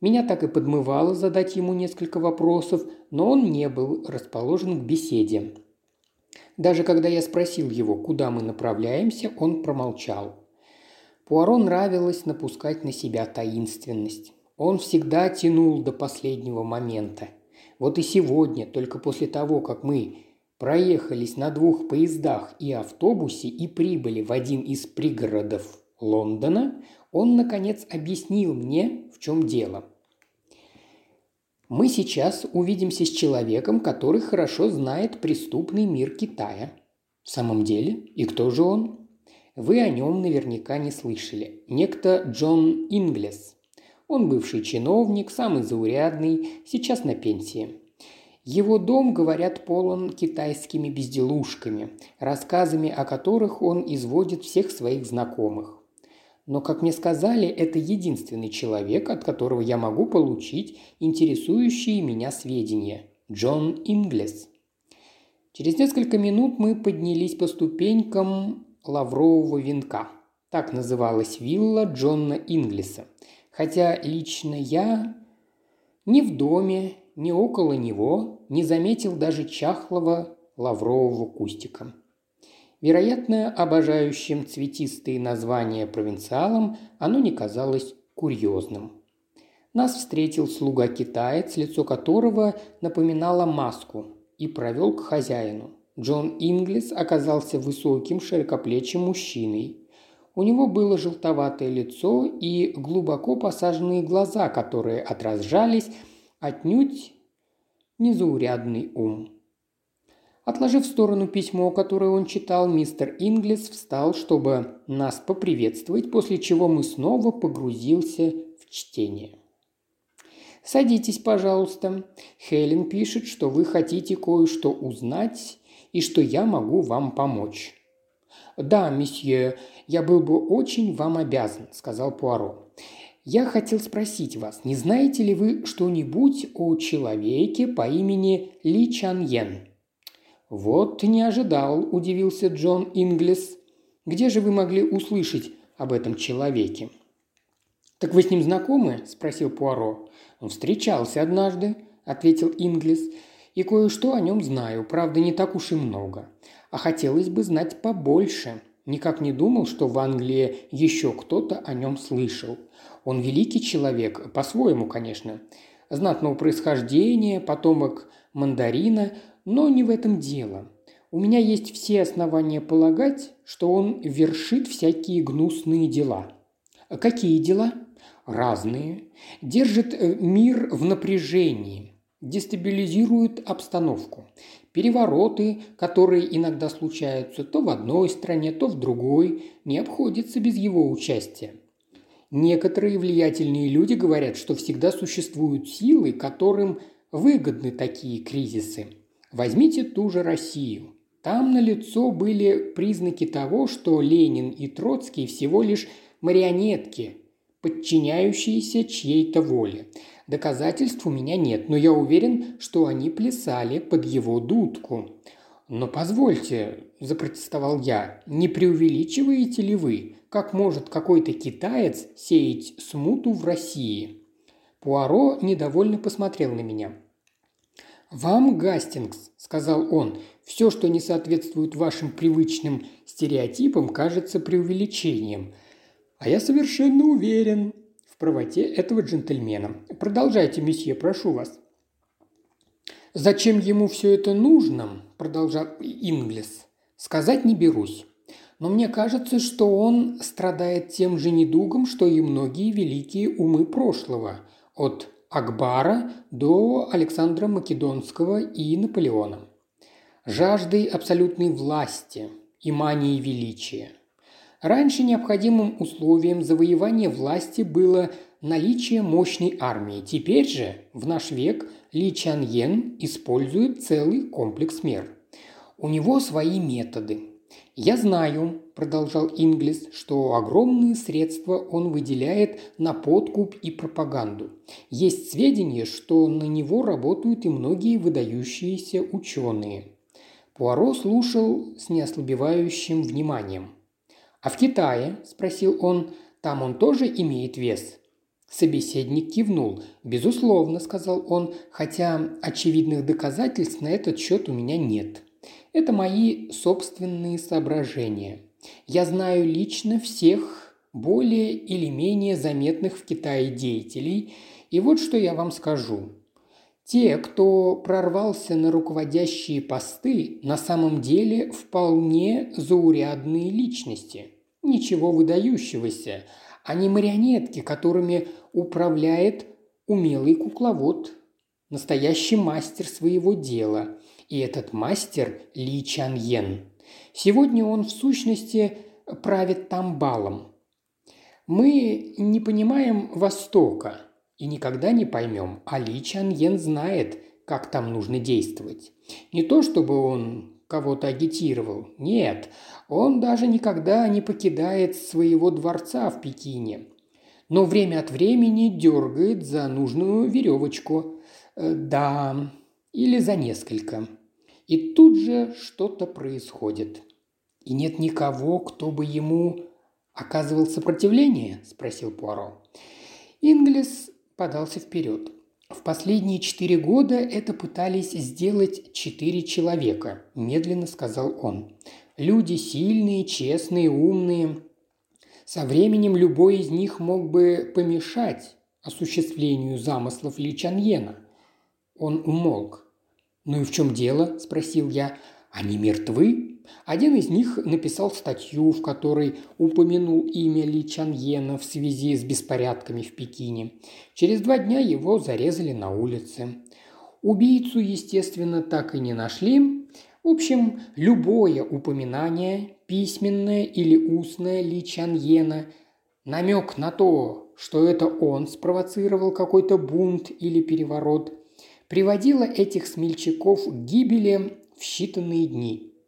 Меня так и подмывало задать ему несколько вопросов, но он не был расположен к беседе. Даже когда я спросил его, куда мы направляемся, он промолчал. Пуаро нравилось напускать на себя таинственность. Он всегда тянул до последнего момента. Вот и сегодня, только после того, как мы проехались на двух поездах и автобусе и прибыли в один из пригородов Лондона, он, наконец, объяснил мне, в чем дело. Мы сейчас увидимся с человеком, который хорошо знает преступный мир Китая. В самом деле? И кто же он? Вы о нем наверняка не слышали. Некто Джон Инглес. Он бывший чиновник, самый заурядный, сейчас на пенсии. Его дом, говорят, полон китайскими безделушками, рассказами о которых он изводит всех своих знакомых. Но, как мне сказали, это единственный человек, от которого я могу получить интересующие меня сведения. Джон Инглес. Через несколько минут мы поднялись по ступенькам лаврового венка. Так называлась вилла Джона Инглиса – хотя лично я ни в доме, ни около него не заметил даже чахлого лаврового кустика. Вероятно, обожающим цветистые названия провинциалам оно не казалось курьезным. Нас встретил слуга-китаец, лицо которого напоминало маску, и провел к хозяину. Джон Инглис оказался высоким, широкоплечим мужчиной. У него было желтоватое лицо и глубоко посаженные глаза, которые отражались отнюдь незаурядный ум. Отложив в сторону письмо, которое он читал, мистер Инглис встал, чтобы нас поприветствовать, после чего мы снова погрузился в чтение. «Садитесь, пожалуйста. Хелен пишет, что вы хотите кое-что узнать и что я могу вам помочь». «Да, месье, я был бы очень вам обязан», – сказал Пуаро. «Я хотел спросить вас, не знаете ли вы что-нибудь о человеке по имени Ли Чан Йен?» «Вот не ожидал», – удивился Джон Инглис. «Где же вы могли услышать об этом человеке?» «Так вы с ним знакомы?» – спросил Пуаро. «Он встречался однажды», – ответил Инглис. «И кое-что о нем знаю, правда, не так уж и много а хотелось бы знать побольше. Никак не думал, что в Англии еще кто-то о нем слышал. Он великий человек, по-своему, конечно. Знатного происхождения, потомок мандарина, но не в этом дело. У меня есть все основания полагать, что он вершит всякие гнусные дела. Какие дела? Разные. Держит э, мир в напряжении, дестабилизирует обстановку. Перевороты, которые иногда случаются то в одной стране, то в другой, не обходятся без его участия. Некоторые влиятельные люди говорят, что всегда существуют силы, которым выгодны такие кризисы. Возьмите ту же Россию. Там налицо были признаки того, что Ленин и Троцкий всего лишь марионетки, подчиняющиеся чьей-то воле. Доказательств у меня нет, но я уверен, что они плясали под его дудку. «Но позвольте», – запротестовал я, – «не преувеличиваете ли вы? Как может какой-то китаец сеять смуту в России?» Пуаро недовольно посмотрел на меня. «Вам, Гастингс», – сказал он, – «все, что не соответствует вашим привычным стереотипам, кажется преувеличением. А я совершенно уверен в правоте этого джентльмена. Продолжайте, месье, прошу вас». «Зачем ему все это нужно?» – продолжал Инглис. «Сказать не берусь. Но мне кажется, что он страдает тем же недугом, что и многие великие умы прошлого, от Акбара до Александра Македонского и Наполеона. Жаждой абсолютной власти и манией величия. Раньше необходимым условием завоевания власти было наличие мощной армии. Теперь же, в наш век, Ли Чан Йен использует целый комплекс мер. У него свои методы. «Я знаю», – продолжал Инглис, – «что огромные средства он выделяет на подкуп и пропаганду. Есть сведения, что на него работают и многие выдающиеся ученые». Пуаро слушал с неослабевающим вниманием. «А в Китае?» – спросил он. «Там он тоже имеет вес?» Собеседник кивнул. «Безусловно», – сказал он, – «хотя очевидных доказательств на этот счет у меня нет. Это мои собственные соображения. Я знаю лично всех более или менее заметных в Китае деятелей, и вот что я вам скажу. Те, кто прорвался на руководящие посты, на самом деле вполне заурядные личности. Ничего выдающегося – они марионетки, которыми управляет умелый кукловод, настоящий мастер своего дела. И этот мастер Ли Чан Йен. Сегодня он в сущности правит там балом. Мы не понимаем Востока и никогда не поймем, а Ли Чан Йен знает, как там нужно действовать. Не то чтобы он кого-то агитировал. Нет, он даже никогда не покидает своего дворца в Пекине. Но время от времени дергает за нужную веревочку. Э, да, или за несколько. И тут же что-то происходит. И нет никого, кто бы ему оказывал сопротивление?» – спросил Пуаро. Инглис подался вперед. В последние четыре года это пытались сделать четыре человека, медленно сказал он. Люди сильные, честные, умные. Со временем любой из них мог бы помешать осуществлению замыслов Ли Чаньена. Он умолк. «Ну и в чем дело?» – спросил я. «Они мертвы?» Один из них написал статью, в которой упомянул имя Ли Чаньена в связи с беспорядками в Пекине. Через два дня его зарезали на улице. Убийцу, естественно, так и не нашли. В общем, любое упоминание, письменное или устное Ли Чаньена, намек на то, что это он спровоцировал какой-то бунт или переворот, приводило этих смельчаков к гибели в считанные дни –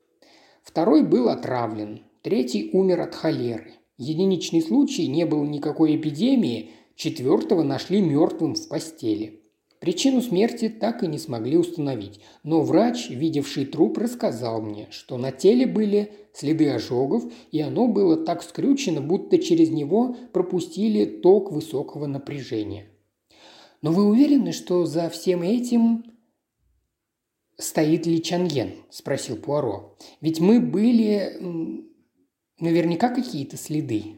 Второй был отравлен, третий умер от холеры. Единичный случай, не было никакой эпидемии, четвертого нашли мертвым в постели. Причину смерти так и не смогли установить, но врач, видевший труп, рассказал мне, что на теле были следы ожогов, и оно было так скрючено, будто через него пропустили ток высокого напряжения. Но вы уверены, что за всем этим стоит ли Чанген?» – спросил Пуаро. «Ведь мы были... наверняка какие-то следы».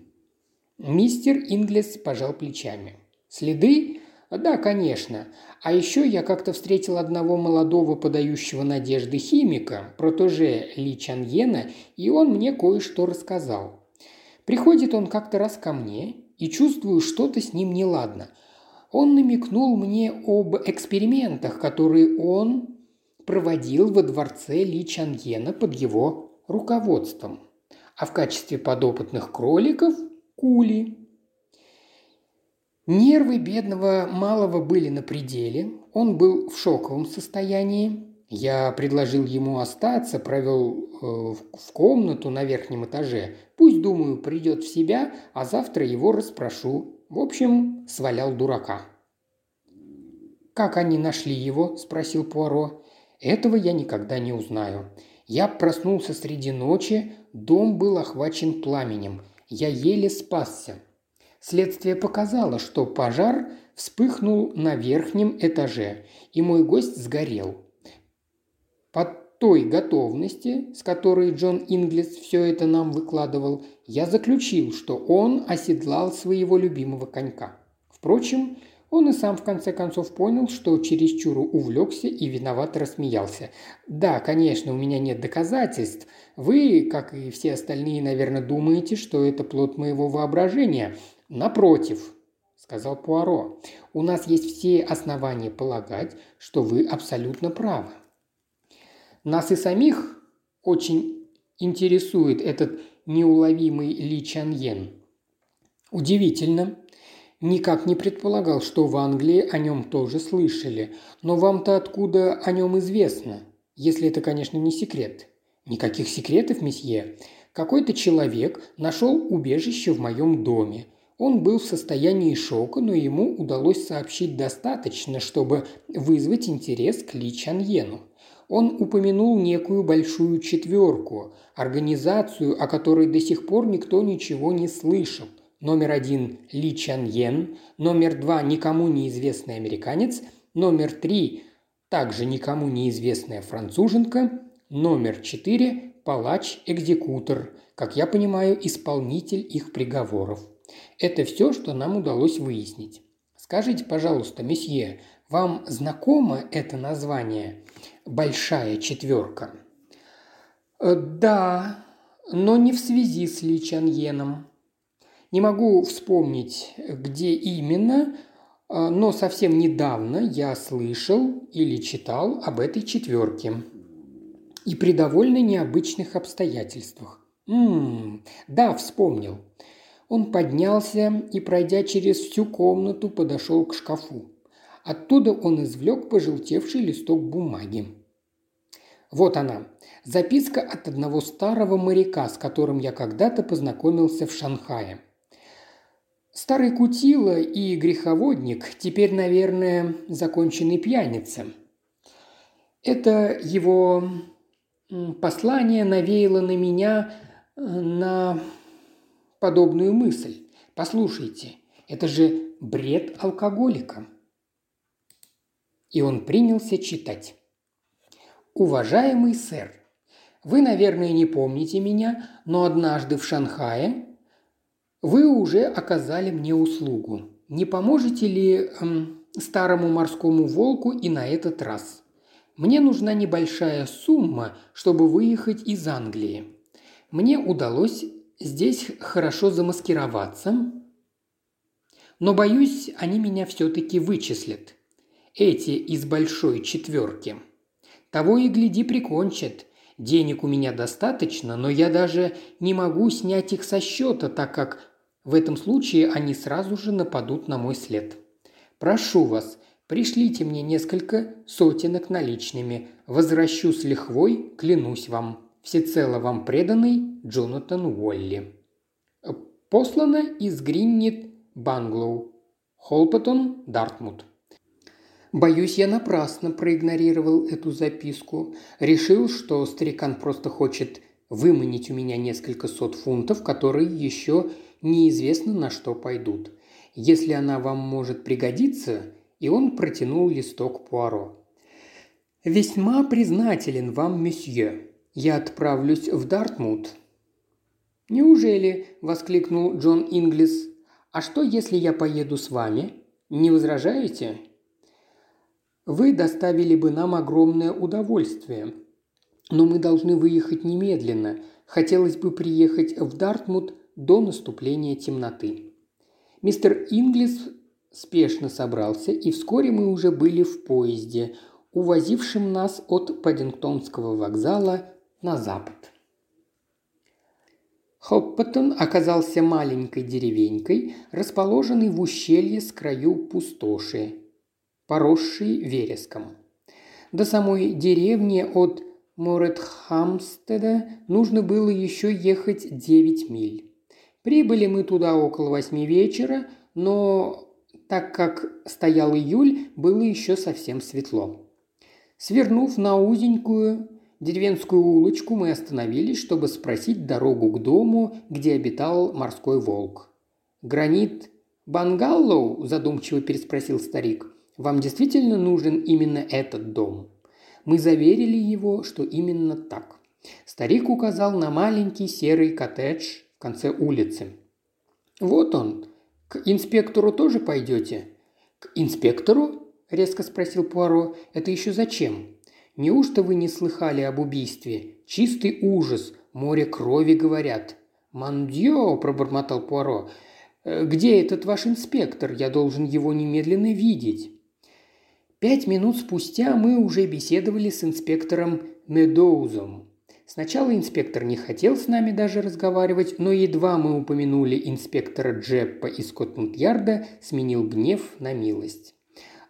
Мистер Инглес пожал плечами. «Следы? Да, конечно. А еще я как-то встретил одного молодого подающего надежды химика, протеже Ли Чаньена, и он мне кое-что рассказал. Приходит он как-то раз ко мне, и чувствую, что-то с ним неладно. Он намекнул мне об экспериментах, которые он проводил во дворце Ли Чангена под его руководством, а в качестве подопытных кроликов – кули. Нервы бедного малого были на пределе, он был в шоковом состоянии. Я предложил ему остаться, провел э, в комнату на верхнем этаже. Пусть, думаю, придет в себя, а завтра его расспрошу. В общем, свалял дурака. «Как они нашли его?» – спросил Пуаро. «Этого я никогда не узнаю. Я проснулся среди ночи, дом был охвачен пламенем. Я еле спасся. Следствие показало, что пожар вспыхнул на верхнем этаже, и мой гость сгорел. Той готовности, с которой Джон Инглис все это нам выкладывал, я заключил, что он оседлал своего любимого конька. Впрочем, он и сам в конце концов понял, что чересчур увлекся и виновато рассмеялся. «Да, конечно, у меня нет доказательств. Вы, как и все остальные, наверное, думаете, что это плод моего воображения. Напротив, сказал Пуаро, у нас есть все основания полагать, что вы абсолютно правы. Нас и самих очень интересует этот неуловимый Ли Чаньен. Удивительно. Никак не предполагал, что в Англии о нем тоже слышали. Но вам-то откуда о нем известно? Если это, конечно, не секрет. Никаких секретов, месье. Какой-то человек нашел убежище в моем доме. Он был в состоянии шока, но ему удалось сообщить достаточно, чтобы вызвать интерес к Ли Чаньену. Он упомянул некую большую четверку, организацию, о которой до сих пор никто ничего не слышал. Номер один – Ли Чаньен, номер два – никому неизвестный американец, номер три – также никому неизвестная француженка, номер четыре – палач-экзекутор, как я понимаю, исполнитель их приговоров. Это все, что нам удалось выяснить. Скажите, пожалуйста, месье, вам знакомо это название «Большая четверка»?» э, «Да, но не в связи с Ли Чаньеном. Не могу вспомнить, где именно, э, но совсем недавно я слышал или читал об этой четверке. И при довольно необычных обстоятельствах. Ммм, да, вспомнил. Он поднялся и, пройдя через всю комнату, подошел к шкафу. Оттуда он извлек пожелтевший листок бумаги. Вот она. Записка от одного старого моряка, с которым я когда-то познакомился в Шанхае. Старый кутила и греховодник, теперь, наверное, законченный пьяница. Это его послание навеяло на меня э, на подобную мысль. Послушайте, это же бред алкоголика. И он принялся читать. Уважаемый сэр, вы, наверное, не помните меня, но однажды в Шанхае вы уже оказали мне услугу. Не поможете ли эм, старому морскому волку и на этот раз? Мне нужна небольшая сумма, чтобы выехать из Англии. Мне удалось здесь хорошо замаскироваться, но, боюсь, они меня все-таки вычислят. Эти из большой четверки. Того и гляди прикончат. Денег у меня достаточно, но я даже не могу снять их со счета, так как в этом случае они сразу же нападут на мой след. Прошу вас, пришлите мне несколько сотенок наличными. Возвращу с лихвой, клянусь вам всецело вам преданный Джонатан Уолли. Послано из Гриннит Банглоу. Холпотон, Дартмут. Боюсь, я напрасно проигнорировал эту записку. Решил, что старикан просто хочет выманить у меня несколько сот фунтов, которые еще неизвестно на что пойдут. Если она вам может пригодиться, и он протянул листок Пуаро. «Весьма признателен вам, месье. Я отправлюсь в Дартмут». «Неужели?» – воскликнул Джон Инглис. «А что, если я поеду с вами? Не возражаете?» «Вы доставили бы нам огромное удовольствие. Но мы должны выехать немедленно. Хотелось бы приехать в Дартмут до наступления темноты». Мистер Инглис спешно собрался, и вскоре мы уже были в поезде, увозившем нас от Паддингтонского вокзала на запад. Хоппотон оказался маленькой деревенькой, расположенной в ущелье с краю пустоши, поросшей вереском. До самой деревни от Моретхамстеда нужно было еще ехать 9 миль. Прибыли мы туда около восьми вечера, но так как стоял июль, было еще совсем светло. Свернув на узенькую деревенскую улочку, мы остановились, чтобы спросить дорогу к дому, где обитал морской волк. «Гранит Бангаллоу?» – задумчиво переспросил старик. «Вам действительно нужен именно этот дом?» Мы заверили его, что именно так. Старик указал на маленький серый коттедж в конце улицы. «Вот он. К инспектору тоже пойдете?» «К инспектору?» – резко спросил Пуаро. «Это еще зачем?» «Неужто вы не слыхали об убийстве? Чистый ужас, море крови, говорят». «Мандьо!» – пробормотал Пуаро. «Э, «Где этот ваш инспектор? Я должен его немедленно видеть». Пять минут спустя мы уже беседовали с инспектором Медоузом. Сначала инспектор не хотел с нами даже разговаривать, но едва мы упомянули инспектора Джеппа из Скотланд-Ярда, сменил гнев на милость.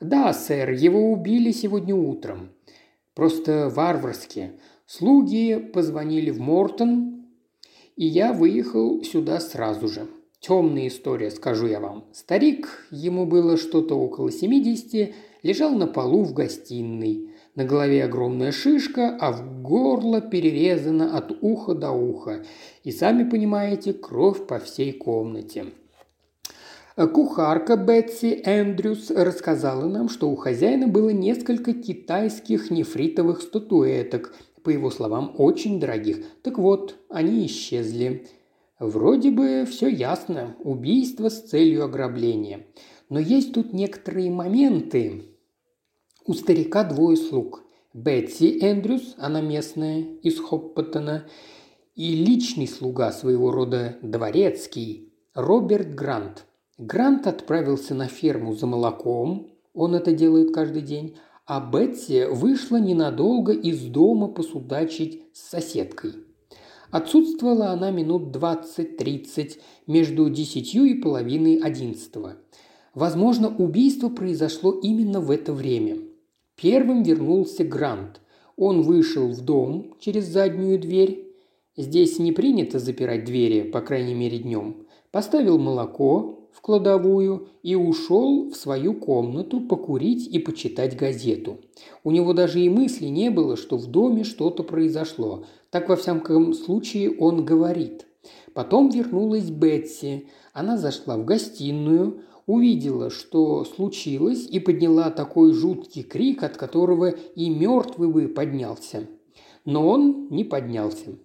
«Да, сэр, его убили сегодня утром. Просто варварски. Слуги позвонили в Мортон, и я выехал сюда сразу же. Темная история, скажу я вам. Старик, ему было что-то около семидесяти, лежал на полу в гостиной. На голове огромная шишка, а в горло перерезано от уха до уха. И сами понимаете, кровь по всей комнате. Кухарка Бетси Эндрюс рассказала нам, что у хозяина было несколько китайских нефритовых статуэток, по его словам, очень дорогих. Так вот, они исчезли. Вроде бы все ясно. Убийство с целью ограбления. Но есть тут некоторые моменты, у старика двое слуг. Бетси Эндрюс, она местная, из Хоппотона, и личный слуга своего рода дворецкий, Роберт Грант. Грант отправился на ферму за молоком, он это делает каждый день, а Бетси вышла ненадолго из дома посудачить с соседкой. Отсутствовала она минут двадцать-тридцать между десятью и половиной одиннадцатого. Возможно, убийство произошло именно в это время – Первым вернулся Грант. Он вышел в дом через заднюю дверь. Здесь не принято запирать двери, по крайней мере днем. Поставил молоко в кладовую и ушел в свою комнату покурить и почитать газету. У него даже и мысли не было, что в доме что-то произошло. Так во всяком случае он говорит. Потом вернулась Бетси. Она зашла в гостиную, увидела, что случилось, и подняла такой жуткий крик, от которого и мертвый бы поднялся. Но он не поднялся.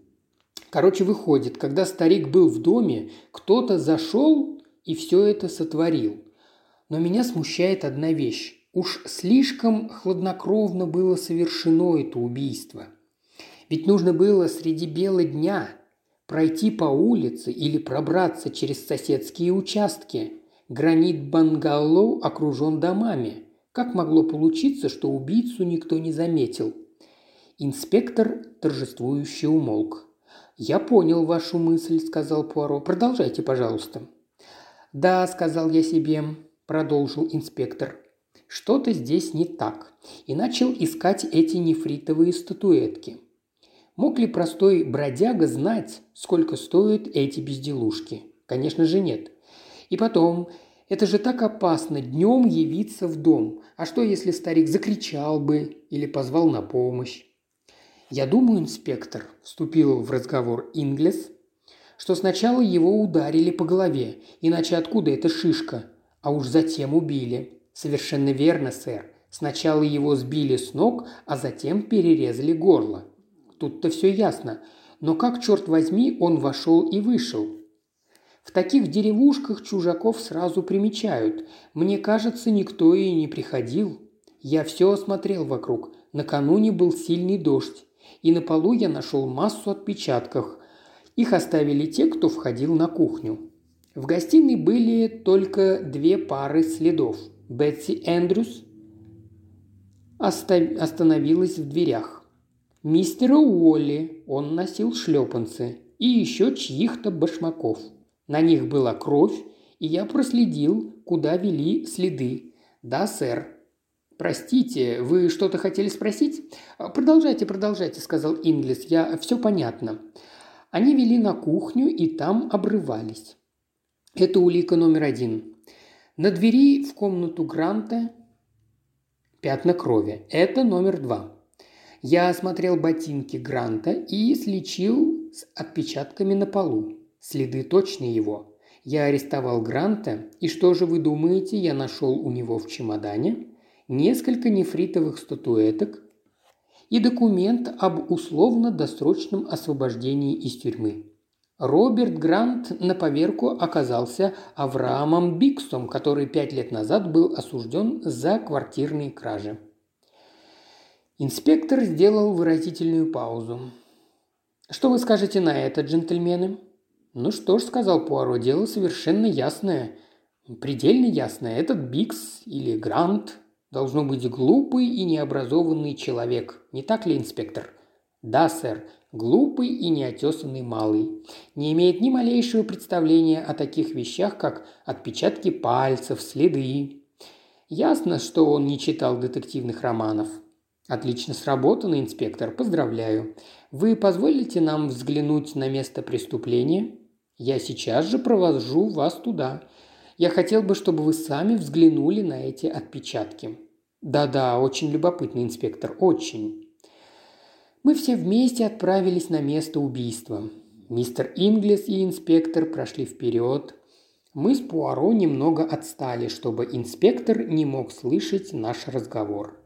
Короче, выходит, когда старик был в доме, кто-то зашел и все это сотворил. Но меня смущает одна вещь. Уж слишком хладнокровно было совершено это убийство. Ведь нужно было среди бела дня пройти по улице или пробраться через соседские участки – Гранит Бангаллоу окружен домами. Как могло получиться, что убийцу никто не заметил? Инспектор торжествующе умолк. «Я понял вашу мысль», – сказал Пуаро. «Продолжайте, пожалуйста». «Да», – сказал я себе, – продолжил инспектор. «Что-то здесь не так». И начал искать эти нефритовые статуэтки. Мог ли простой бродяга знать, сколько стоят эти безделушки? Конечно же нет. И потом, это же так опасно днем явиться в дом. А что, если старик закричал бы или позвал на помощь? «Я думаю, инспектор», – вступил в разговор Инглес, – «что сначала его ударили по голове, иначе откуда эта шишка, а уж затем убили». «Совершенно верно, сэр. Сначала его сбили с ног, а затем перерезали горло. Тут-то все ясно. Но как, черт возьми, он вошел и вышел? В таких деревушках чужаков сразу примечают. Мне кажется, никто и не приходил. Я все осмотрел вокруг. Накануне был сильный дождь. И на полу я нашел массу отпечатков. Их оставили те, кто входил на кухню. В гостиной были только две пары следов. Бетси Эндрюс остановилась в дверях. Мистера Уолли, он носил шлепанцы, и еще чьих-то башмаков – на них была кровь, и я проследил, куда вели следы. Да, сэр. «Простите, вы что-то хотели спросить?» «Продолжайте, продолжайте», – сказал Инглис. «Я все понятно». Они вели на кухню и там обрывались. Это улика номер один. На двери в комнату Гранта пятна крови. Это номер два. Я осмотрел ботинки Гранта и слечил с отпечатками на полу. Следы точно его. Я арестовал Гранта, и что же вы думаете, я нашел у него в чемодане? Несколько нефритовых статуэток и документ об условно-досрочном освобождении из тюрьмы. Роберт Грант на поверку оказался Авраамом Биксом, который пять лет назад был осужден за квартирные кражи. Инспектор сделал выразительную паузу. «Что вы скажете на это, джентльмены?» «Ну что ж», — сказал Пуаро, — «дело совершенно ясное. Предельно ясное. Этот Бикс или Грант должно быть глупый и необразованный человек. Не так ли, инспектор?» «Да, сэр. Глупый и неотесанный малый. Не имеет ни малейшего представления о таких вещах, как отпечатки пальцев, следы. Ясно, что он не читал детективных романов. Отлично сработано, инспектор, поздравляю. Вы позволите нам взглянуть на место преступления? Я сейчас же провожу вас туда. Я хотел бы, чтобы вы сами взглянули на эти отпечатки. Да-да, очень любопытный инспектор, очень. Мы все вместе отправились на место убийства. Мистер Инглис и инспектор прошли вперед. Мы с Пуаро немного отстали, чтобы инспектор не мог слышать наш разговор.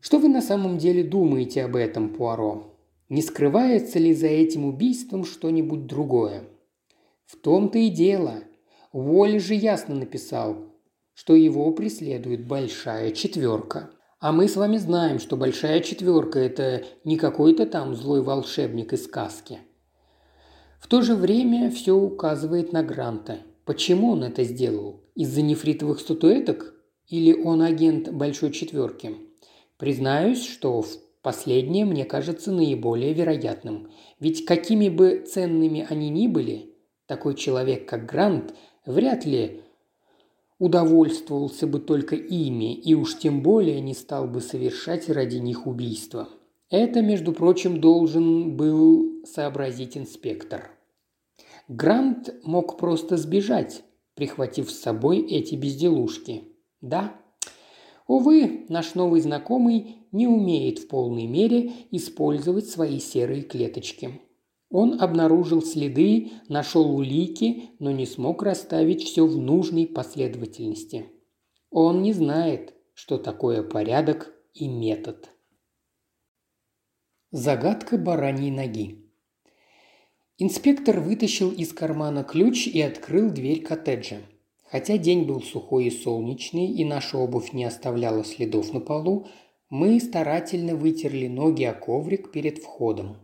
Что вы на самом деле думаете об этом, Пуаро? Не скрывается ли за этим убийством что-нибудь другое? В том-то и дело. Уолли же ясно написал, что его преследует большая четверка. А мы с вами знаем, что большая четверка – это не какой-то там злой волшебник из сказки. В то же время все указывает на Гранта. Почему он это сделал? Из-за нефритовых статуэток? Или он агент большой четверки? Признаюсь, что в последнее мне кажется наиболее вероятным. Ведь какими бы ценными они ни были, такой человек, как Грант, вряд ли удовольствовался бы только ими и уж тем более не стал бы совершать ради них убийство. Это, между прочим, должен был сообразить инспектор. Грант мог просто сбежать, прихватив с собой эти безделушки. Да, Увы, наш новый знакомый не умеет в полной мере использовать свои серые клеточки. Он обнаружил следы, нашел улики, но не смог расставить все в нужной последовательности. Он не знает, что такое порядок и метод. Загадка бараньей ноги. Инспектор вытащил из кармана ключ и открыл дверь коттеджа. Хотя день был сухой и солнечный, и наша обувь не оставляла следов на полу, мы старательно вытерли ноги о коврик перед входом.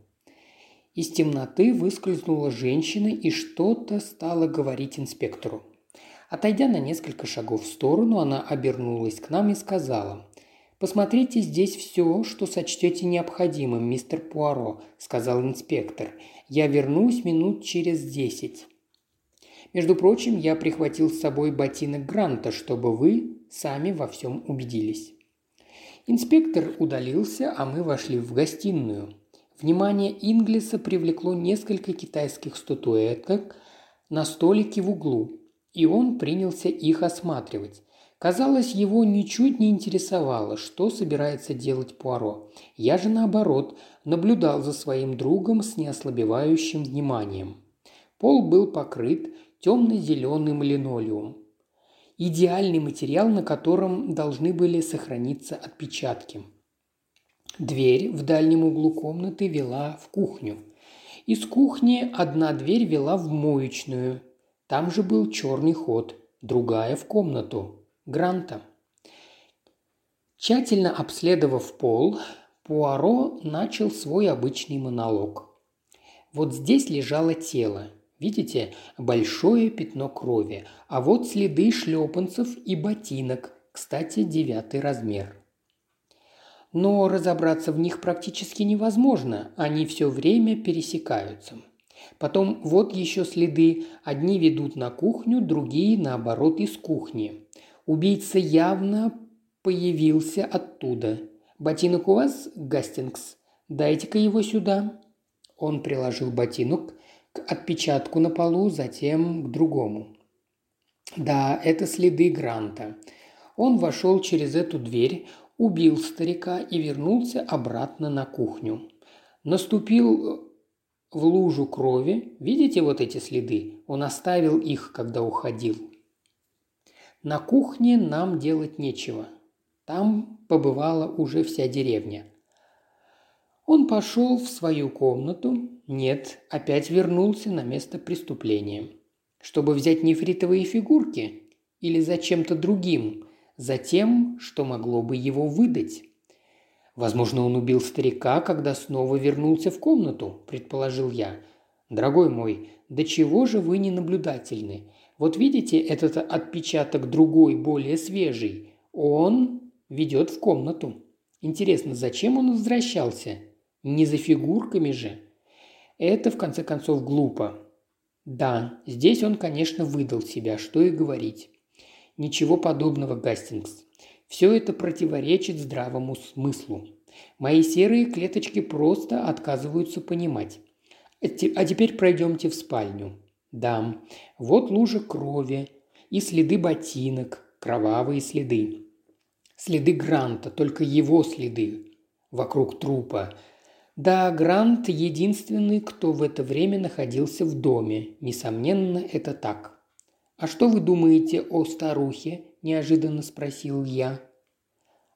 Из темноты выскользнула женщина и что-то стала говорить инспектору. Отойдя на несколько шагов в сторону, она обернулась к нам и сказала «Посмотрите здесь все, что сочтете необходимым, мистер Пуаро», – сказал инспектор. «Я вернусь минут через десять». Между прочим, я прихватил с собой ботинок Гранта, чтобы вы сами во всем убедились. Инспектор удалился, а мы вошли в гостиную. Внимание Инглиса привлекло несколько китайских статуэток на столике в углу, и он принялся их осматривать. Казалось, его ничуть не интересовало, что собирается делать Пуаро. Я же, наоборот, наблюдал за своим другом с неослабевающим вниманием. Пол был покрыт темно-зеленым линолеум. Идеальный материал, на котором должны были сохраниться отпечатки. Дверь в дальнем углу комнаты вела в кухню. Из кухни одна дверь вела в моечную. Там же был черный ход, другая в комнату. Гранта. Тщательно обследовав пол, Пуаро начал свой обычный монолог. Вот здесь лежало тело, Видите, большое пятно крови, а вот следы шлепанцев и ботинок, кстати, девятый размер. Но разобраться в них практически невозможно, они все время пересекаются. Потом вот еще следы, одни ведут на кухню, другие, наоборот, из кухни. Убийца явно появился оттуда. «Ботинок у вас, Гастингс? Дайте-ка его сюда». Он приложил ботинок к отпечатку на полу, затем к другому. Да, это следы Гранта. Он вошел через эту дверь, убил старика и вернулся обратно на кухню. Наступил в лужу крови. Видите вот эти следы? Он оставил их, когда уходил. На кухне нам делать нечего. Там побывала уже вся деревня. Он пошел в свою комнату. Нет, опять вернулся на место преступления. Чтобы взять нефритовые фигурки? Или за чем-то другим? За тем, что могло бы его выдать? Возможно, он убил старика, когда снова вернулся в комнату, предположил я. Дорогой мой, до чего же вы не наблюдательны? Вот видите этот отпечаток другой, более свежий. Он ведет в комнату. Интересно, зачем он возвращался? Не за фигурками же. Это, в конце концов, глупо. Да, здесь он, конечно, выдал себя, что и говорить. Ничего подобного, Гастингс. Все это противоречит здравому смыслу. Мои серые клеточки просто отказываются понимать. А, а теперь пройдемте в спальню. Да, вот лужа крови и следы ботинок, кровавые следы. Следы Гранта, только его следы вокруг трупа. Да, Грант единственный, кто в это время находился в доме. Несомненно, это так. «А что вы думаете о старухе?» – неожиданно спросил я.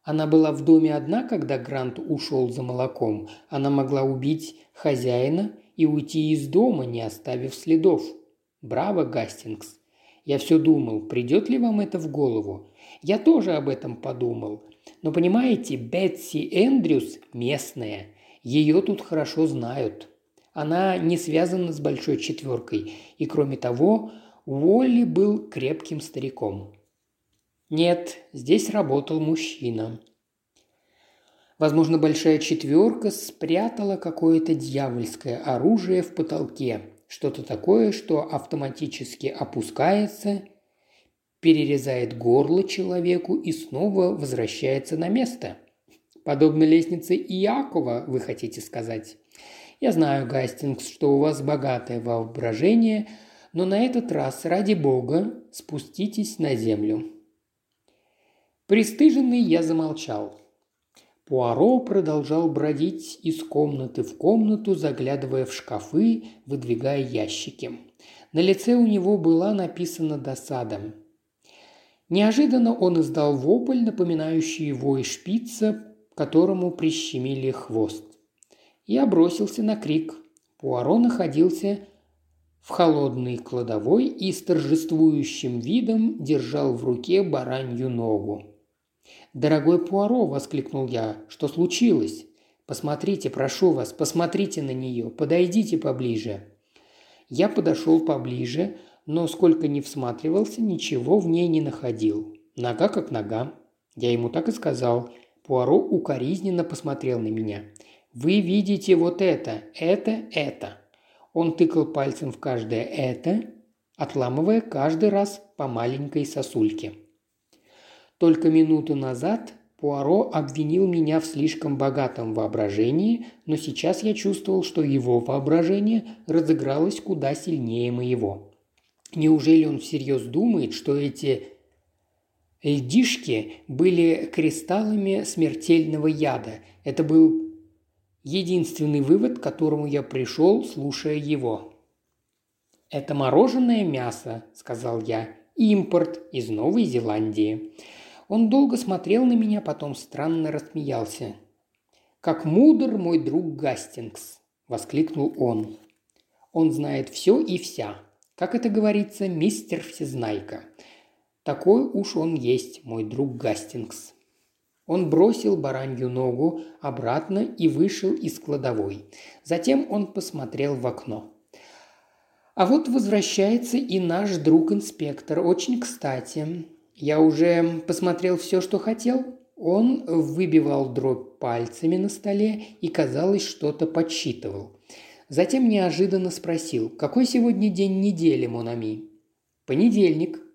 Она была в доме одна, когда Грант ушел за молоком. Она могла убить хозяина и уйти из дома, не оставив следов. Браво, Гастингс. Я все думал, придет ли вам это в голову. Я тоже об этом подумал. Но понимаете, Бетси Эндрюс местная. Ее тут хорошо знают. Она не связана с большой четверкой. И кроме того, Уолли был крепким стариком. Нет, здесь работал мужчина. Возможно, большая четверка спрятала какое-то дьявольское оружие в потолке, что-то такое, что автоматически опускается, перерезает горло человеку и снова возвращается на место. Подобно лестнице Иакова, вы хотите сказать. Я знаю, Гастингс, что у вас богатое воображение, но на этот раз, ради бога, спуститесь на землю. Пристыженный я замолчал. Пуаро продолжал бродить из комнаты в комнату, заглядывая в шкафы, выдвигая ящики. На лице у него была написана досада. Неожиданно он издал вопль, напоминающий вой шпица, которому прищемили хвост. Я бросился на крик. Пуаро находился в холодной кладовой и с торжествующим видом держал в руке баранью ногу. «Дорогой Пуаро!» – воскликнул я. «Что случилось? Посмотрите, прошу вас, посмотрите на нее, подойдите поближе». Я подошел поближе, но сколько ни всматривался, ничего в ней не находил. Нога как нога. Я ему так и сказал. Пуаро укоризненно посмотрел на меня. «Вы видите вот это, это, это». Он тыкал пальцем в каждое «это», отламывая каждый раз по маленькой сосульке. Только минуту назад Пуаро обвинил меня в слишком богатом воображении, но сейчас я чувствовал, что его воображение разыгралось куда сильнее моего. Неужели он всерьез думает, что эти льдишки были кристаллами смертельного яда? Это был единственный вывод, к которому я пришел, слушая его. «Это мороженое мясо», – сказал я, – «импорт из Новой Зеландии. Он долго смотрел на меня, потом странно рассмеялся. «Как мудр мой друг Гастингс!» – воскликнул он. «Он знает все и вся. Как это говорится, мистер Всезнайка. Такой уж он есть, мой друг Гастингс». Он бросил баранью ногу обратно и вышел из кладовой. Затем он посмотрел в окно. А вот возвращается и наш друг-инспектор. Очень кстати. Я уже посмотрел все, что хотел. Он выбивал дробь пальцами на столе и, казалось, что-то подсчитывал. Затем неожиданно спросил, какой сегодня день недели, Монами? «Понедельник», –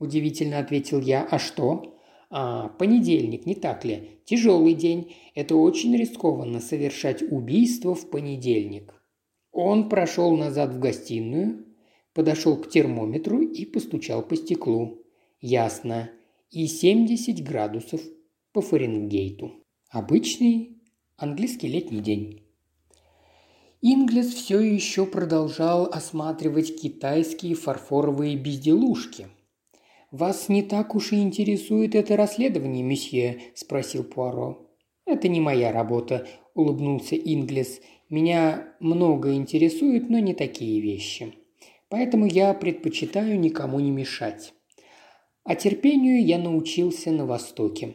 удивительно ответил я. «А что?» А, понедельник, не так ли? Тяжелый день. Это очень рискованно совершать убийство в понедельник. Он прошел назад в гостиную, подошел к термометру и постучал по стеклу. Ясно. И 70 градусов по Фаренгейту. Обычный английский летний день. Инглис все еще продолжал осматривать китайские фарфоровые безделушки. «Вас не так уж и интересует это расследование, месье?» – спросил Пуаро. «Это не моя работа», – улыбнулся Инглис. «Меня много интересует, но не такие вещи. Поэтому я предпочитаю никому не мешать. А терпению я научился на Востоке.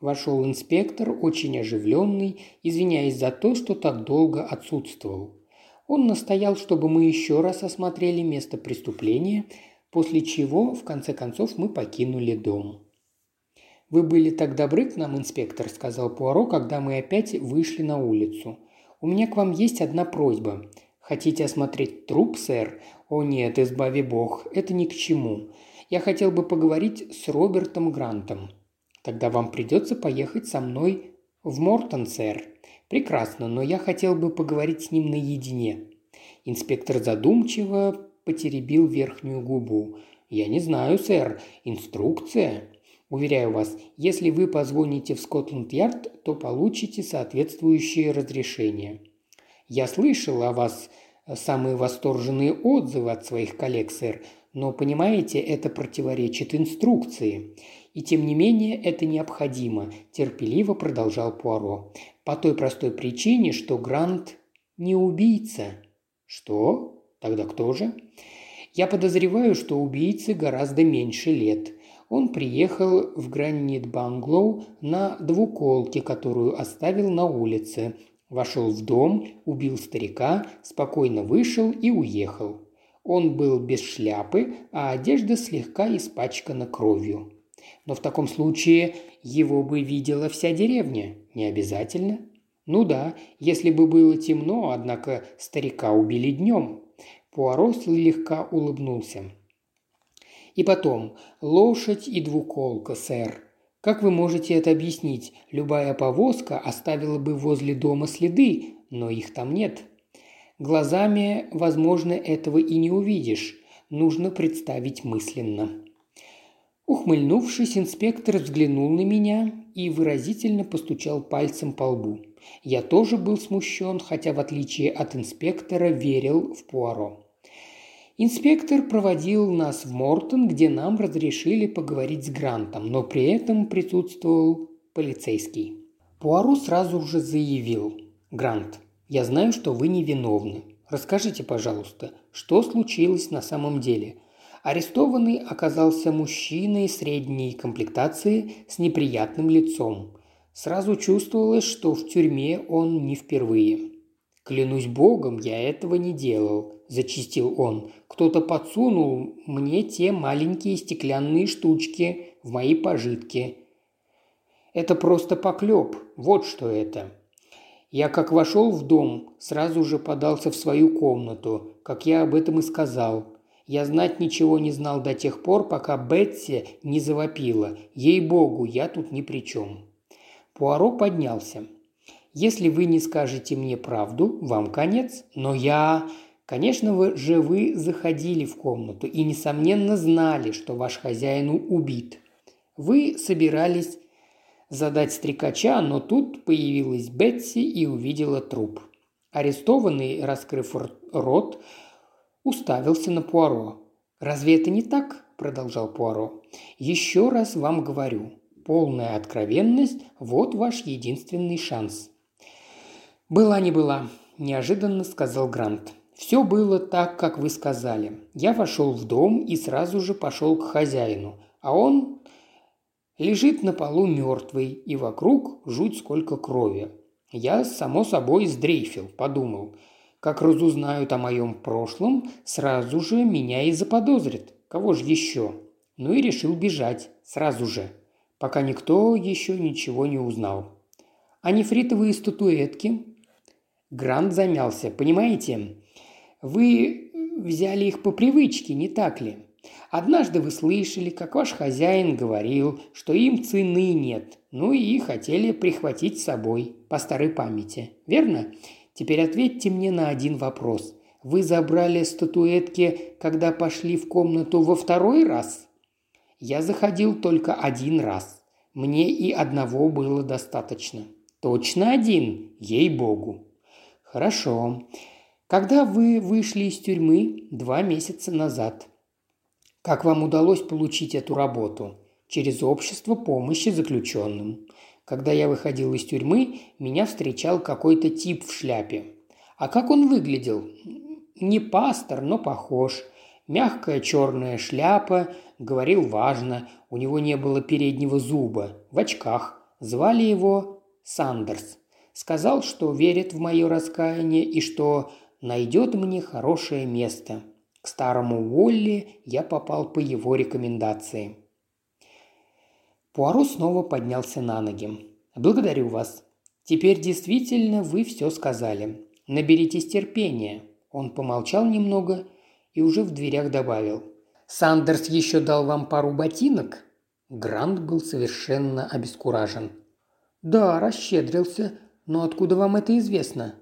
Вошел инспектор, очень оживленный, извиняясь за то, что так долго отсутствовал. Он настоял, чтобы мы еще раз осмотрели место преступления, после чего, в конце концов, мы покинули дом. «Вы были так добры к нам, инспектор», – сказал Пуаро, когда мы опять вышли на улицу. «У меня к вам есть одна просьба. Хотите осмотреть труп, сэр? О нет, избави бог, это ни к чему. Я хотел бы поговорить с Робертом Грантом. Тогда вам придется поехать со мной в Мортон, сэр. Прекрасно, но я хотел бы поговорить с ним наедине. Инспектор задумчиво потеребил верхнюю губу. «Я не знаю, сэр. Инструкция?» «Уверяю вас, если вы позвоните в Скотланд-Ярд, то получите соответствующее разрешение». «Я слышал о вас самые восторженные отзывы от своих коллег, сэр, но, понимаете, это противоречит инструкции. И тем не менее это необходимо, терпеливо продолжал Пуаро. По той простой причине, что Грант не убийца. Что? Тогда кто же? Я подозреваю, что убийце гораздо меньше лет. Он приехал в Гранит Банглоу на двуколке, которую оставил на улице. Вошел в дом, убил старика, спокойно вышел и уехал. Он был без шляпы, а одежда слегка испачкана кровью. Но в таком случае его бы видела вся деревня. Не обязательно. Ну да, если бы было темно, однако старика убили днем. Пуаро слегка улыбнулся. И потом, лошадь и двуколка, сэр. Как вы можете это объяснить? Любая повозка оставила бы возле дома следы, но их там нет. Глазами, возможно, этого и не увидишь. Нужно представить мысленно. Ухмыльнувшись, инспектор взглянул на меня и выразительно постучал пальцем по лбу. Я тоже был смущен, хотя, в отличие от инспектора, верил в Пуаро. Инспектор проводил нас в Мортон, где нам разрешили поговорить с Грантом, но при этом присутствовал полицейский. Пуаро сразу же заявил. «Грант, я знаю, что вы невиновны. Расскажите, пожалуйста, что случилось на самом деле?» Арестованный оказался мужчиной средней комплектации с неприятным лицом. Сразу чувствовалось, что в тюрьме он не впервые. «Клянусь богом, я этого не делал», – зачистил он. «Кто-то подсунул мне те маленькие стеклянные штучки в мои пожитки. Это просто поклеп, вот что это. Я как вошел в дом, сразу же подался в свою комнату, как я об этом и сказал. Я знать ничего не знал до тех пор, пока Бетси не завопила. Ей-богу, я тут ни при чем. Пуаро поднялся. «Если вы не скажете мне правду, вам конец. Но я...» Конечно вы же вы заходили в комнату и, несомненно, знали, что ваш хозяин убит. Вы собирались задать стрекача, но тут появилась Бетси и увидела труп. Арестованный, раскрыв рот, уставился на Пуаро. «Разве это не так?» – продолжал Пуаро. «Еще раз вам говорю, полная откровенность – вот ваш единственный шанс». «Была не была», – неожиданно сказал Грант. «Все было так, как вы сказали. Я вошел в дом и сразу же пошел к хозяину, а он Лежит на полу мертвый, и вокруг жуть сколько крови. Я, само собой, сдрейфил, подумал. Как разузнают о моем прошлом, сразу же меня и заподозрят. Кого же еще? Ну и решил бежать, сразу же, пока никто еще ничего не узнал. А нефритовые статуэтки? Грант замялся. Понимаете, вы взяли их по привычке, не так ли? Однажды вы слышали, как ваш хозяин говорил, что им цены нет, ну и хотели прихватить с собой по старой памяти, верно? Теперь ответьте мне на один вопрос. Вы забрали статуэтки, когда пошли в комнату во второй раз? Я заходил только один раз. Мне и одного было достаточно. Точно один, ей-богу. Хорошо. Когда вы вышли из тюрьмы два месяца назад, как вам удалось получить эту работу? Через общество помощи заключенным. Когда я выходил из тюрьмы, меня встречал какой-то тип в шляпе. А как он выглядел? Не пастор, но похож. Мягкая черная шляпа, говорил важно, у него не было переднего зуба, в очках. Звали его Сандерс. Сказал, что верит в мое раскаяние и что найдет мне хорошее место. К старому Уолли я попал по его рекомендации. Пуаро снова поднялся на ноги. «Благодарю вас. Теперь действительно вы все сказали. Наберитесь терпения». Он помолчал немного и уже в дверях добавил. «Сандерс еще дал вам пару ботинок?» Грант был совершенно обескуражен. «Да, расщедрился. Но откуда вам это известно?»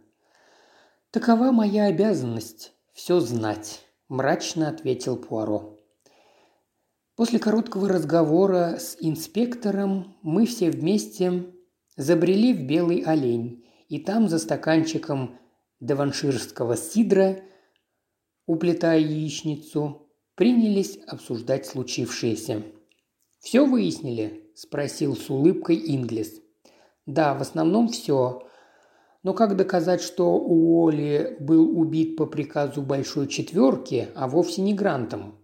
«Такова моя обязанность – все знать», – мрачно ответил Пуаро. После короткого разговора с инспектором мы все вместе забрели в Белый олень, и там за стаканчиком деванширского сидра, уплетая яичницу, принялись обсуждать случившееся. «Все выяснили?» – спросил с улыбкой Инглис. «Да, в основном все. Но как доказать, что Уолли был убит по приказу Большой Четверки, а вовсе не Грантом?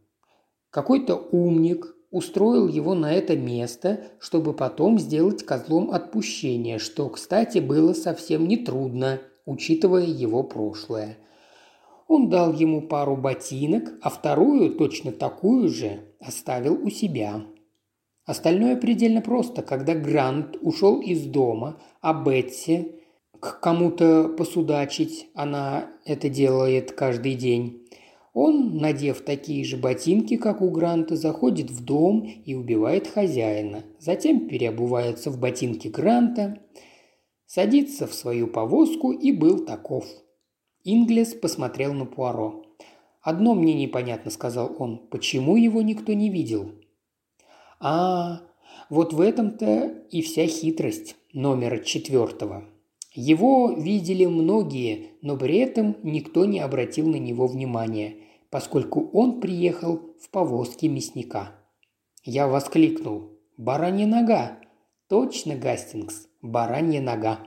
Какой-то умник устроил его на это место, чтобы потом сделать козлом отпущения, что, кстати, было совсем нетрудно, учитывая его прошлое. Он дал ему пару ботинок, а вторую, точно такую же, оставил у себя. Остальное предельно просто. Когда Грант ушел из дома, а Бетси к кому-то посудачить, она это делает каждый день, он, надев такие же ботинки, как у Гранта, заходит в дом и убивает хозяина. Затем переобувается в ботинки Гранта, садится в свою повозку и был таков. Инглес посмотрел на Пуаро. «Одно мне непонятно», — сказал он. «Почему его никто не видел?» «А, вот в этом-то и вся хитрость номера четвертого. Его видели многие, но при этом никто не обратил на него внимания, поскольку он приехал в повозке мясника. Я воскликнул «Баранья нога!» «Точно, Гастингс, баранья нога!»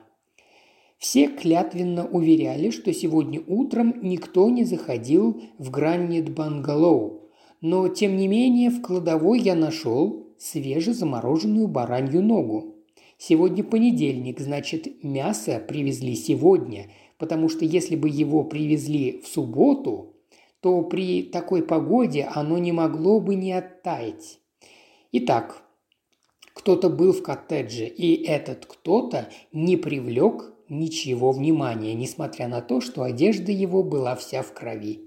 Все клятвенно уверяли, что сегодня утром никто не заходил в Граннит Бангалоу, но тем не менее в кладовой я нашел свежезамороженную баранью ногу. Сегодня понедельник, значит, мясо привезли сегодня, потому что если бы его привезли в субботу, то при такой погоде оно не могло бы не оттаять. Итак, кто-то был в коттедже, и этот кто-то не привлек ничего внимания, несмотря на то, что одежда его была вся в крови.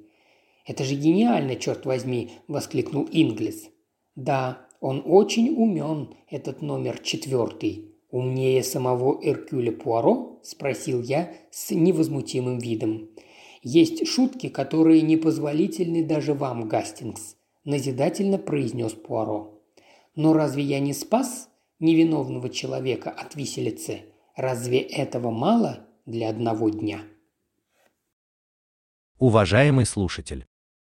«Это же гениально, черт возьми!» – воскликнул Инглис. «Да, он очень умен, этот номер четвертый. «Умнее самого Эркюля Пуаро?» – спросил я с невозмутимым видом. «Есть шутки, которые непозволительны даже вам, Гастингс», – назидательно произнес Пуаро. «Но разве я не спас невиновного человека от виселицы? Разве этого мало для одного дня?» Уважаемый слушатель,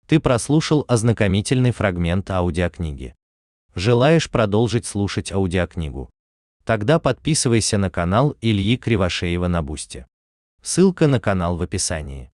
ты прослушал ознакомительный фрагмент аудиокниги. Желаешь продолжить слушать аудиокнигу? Тогда подписывайся на канал Ильи Кривошеева на Бусте. Ссылка на канал в описании.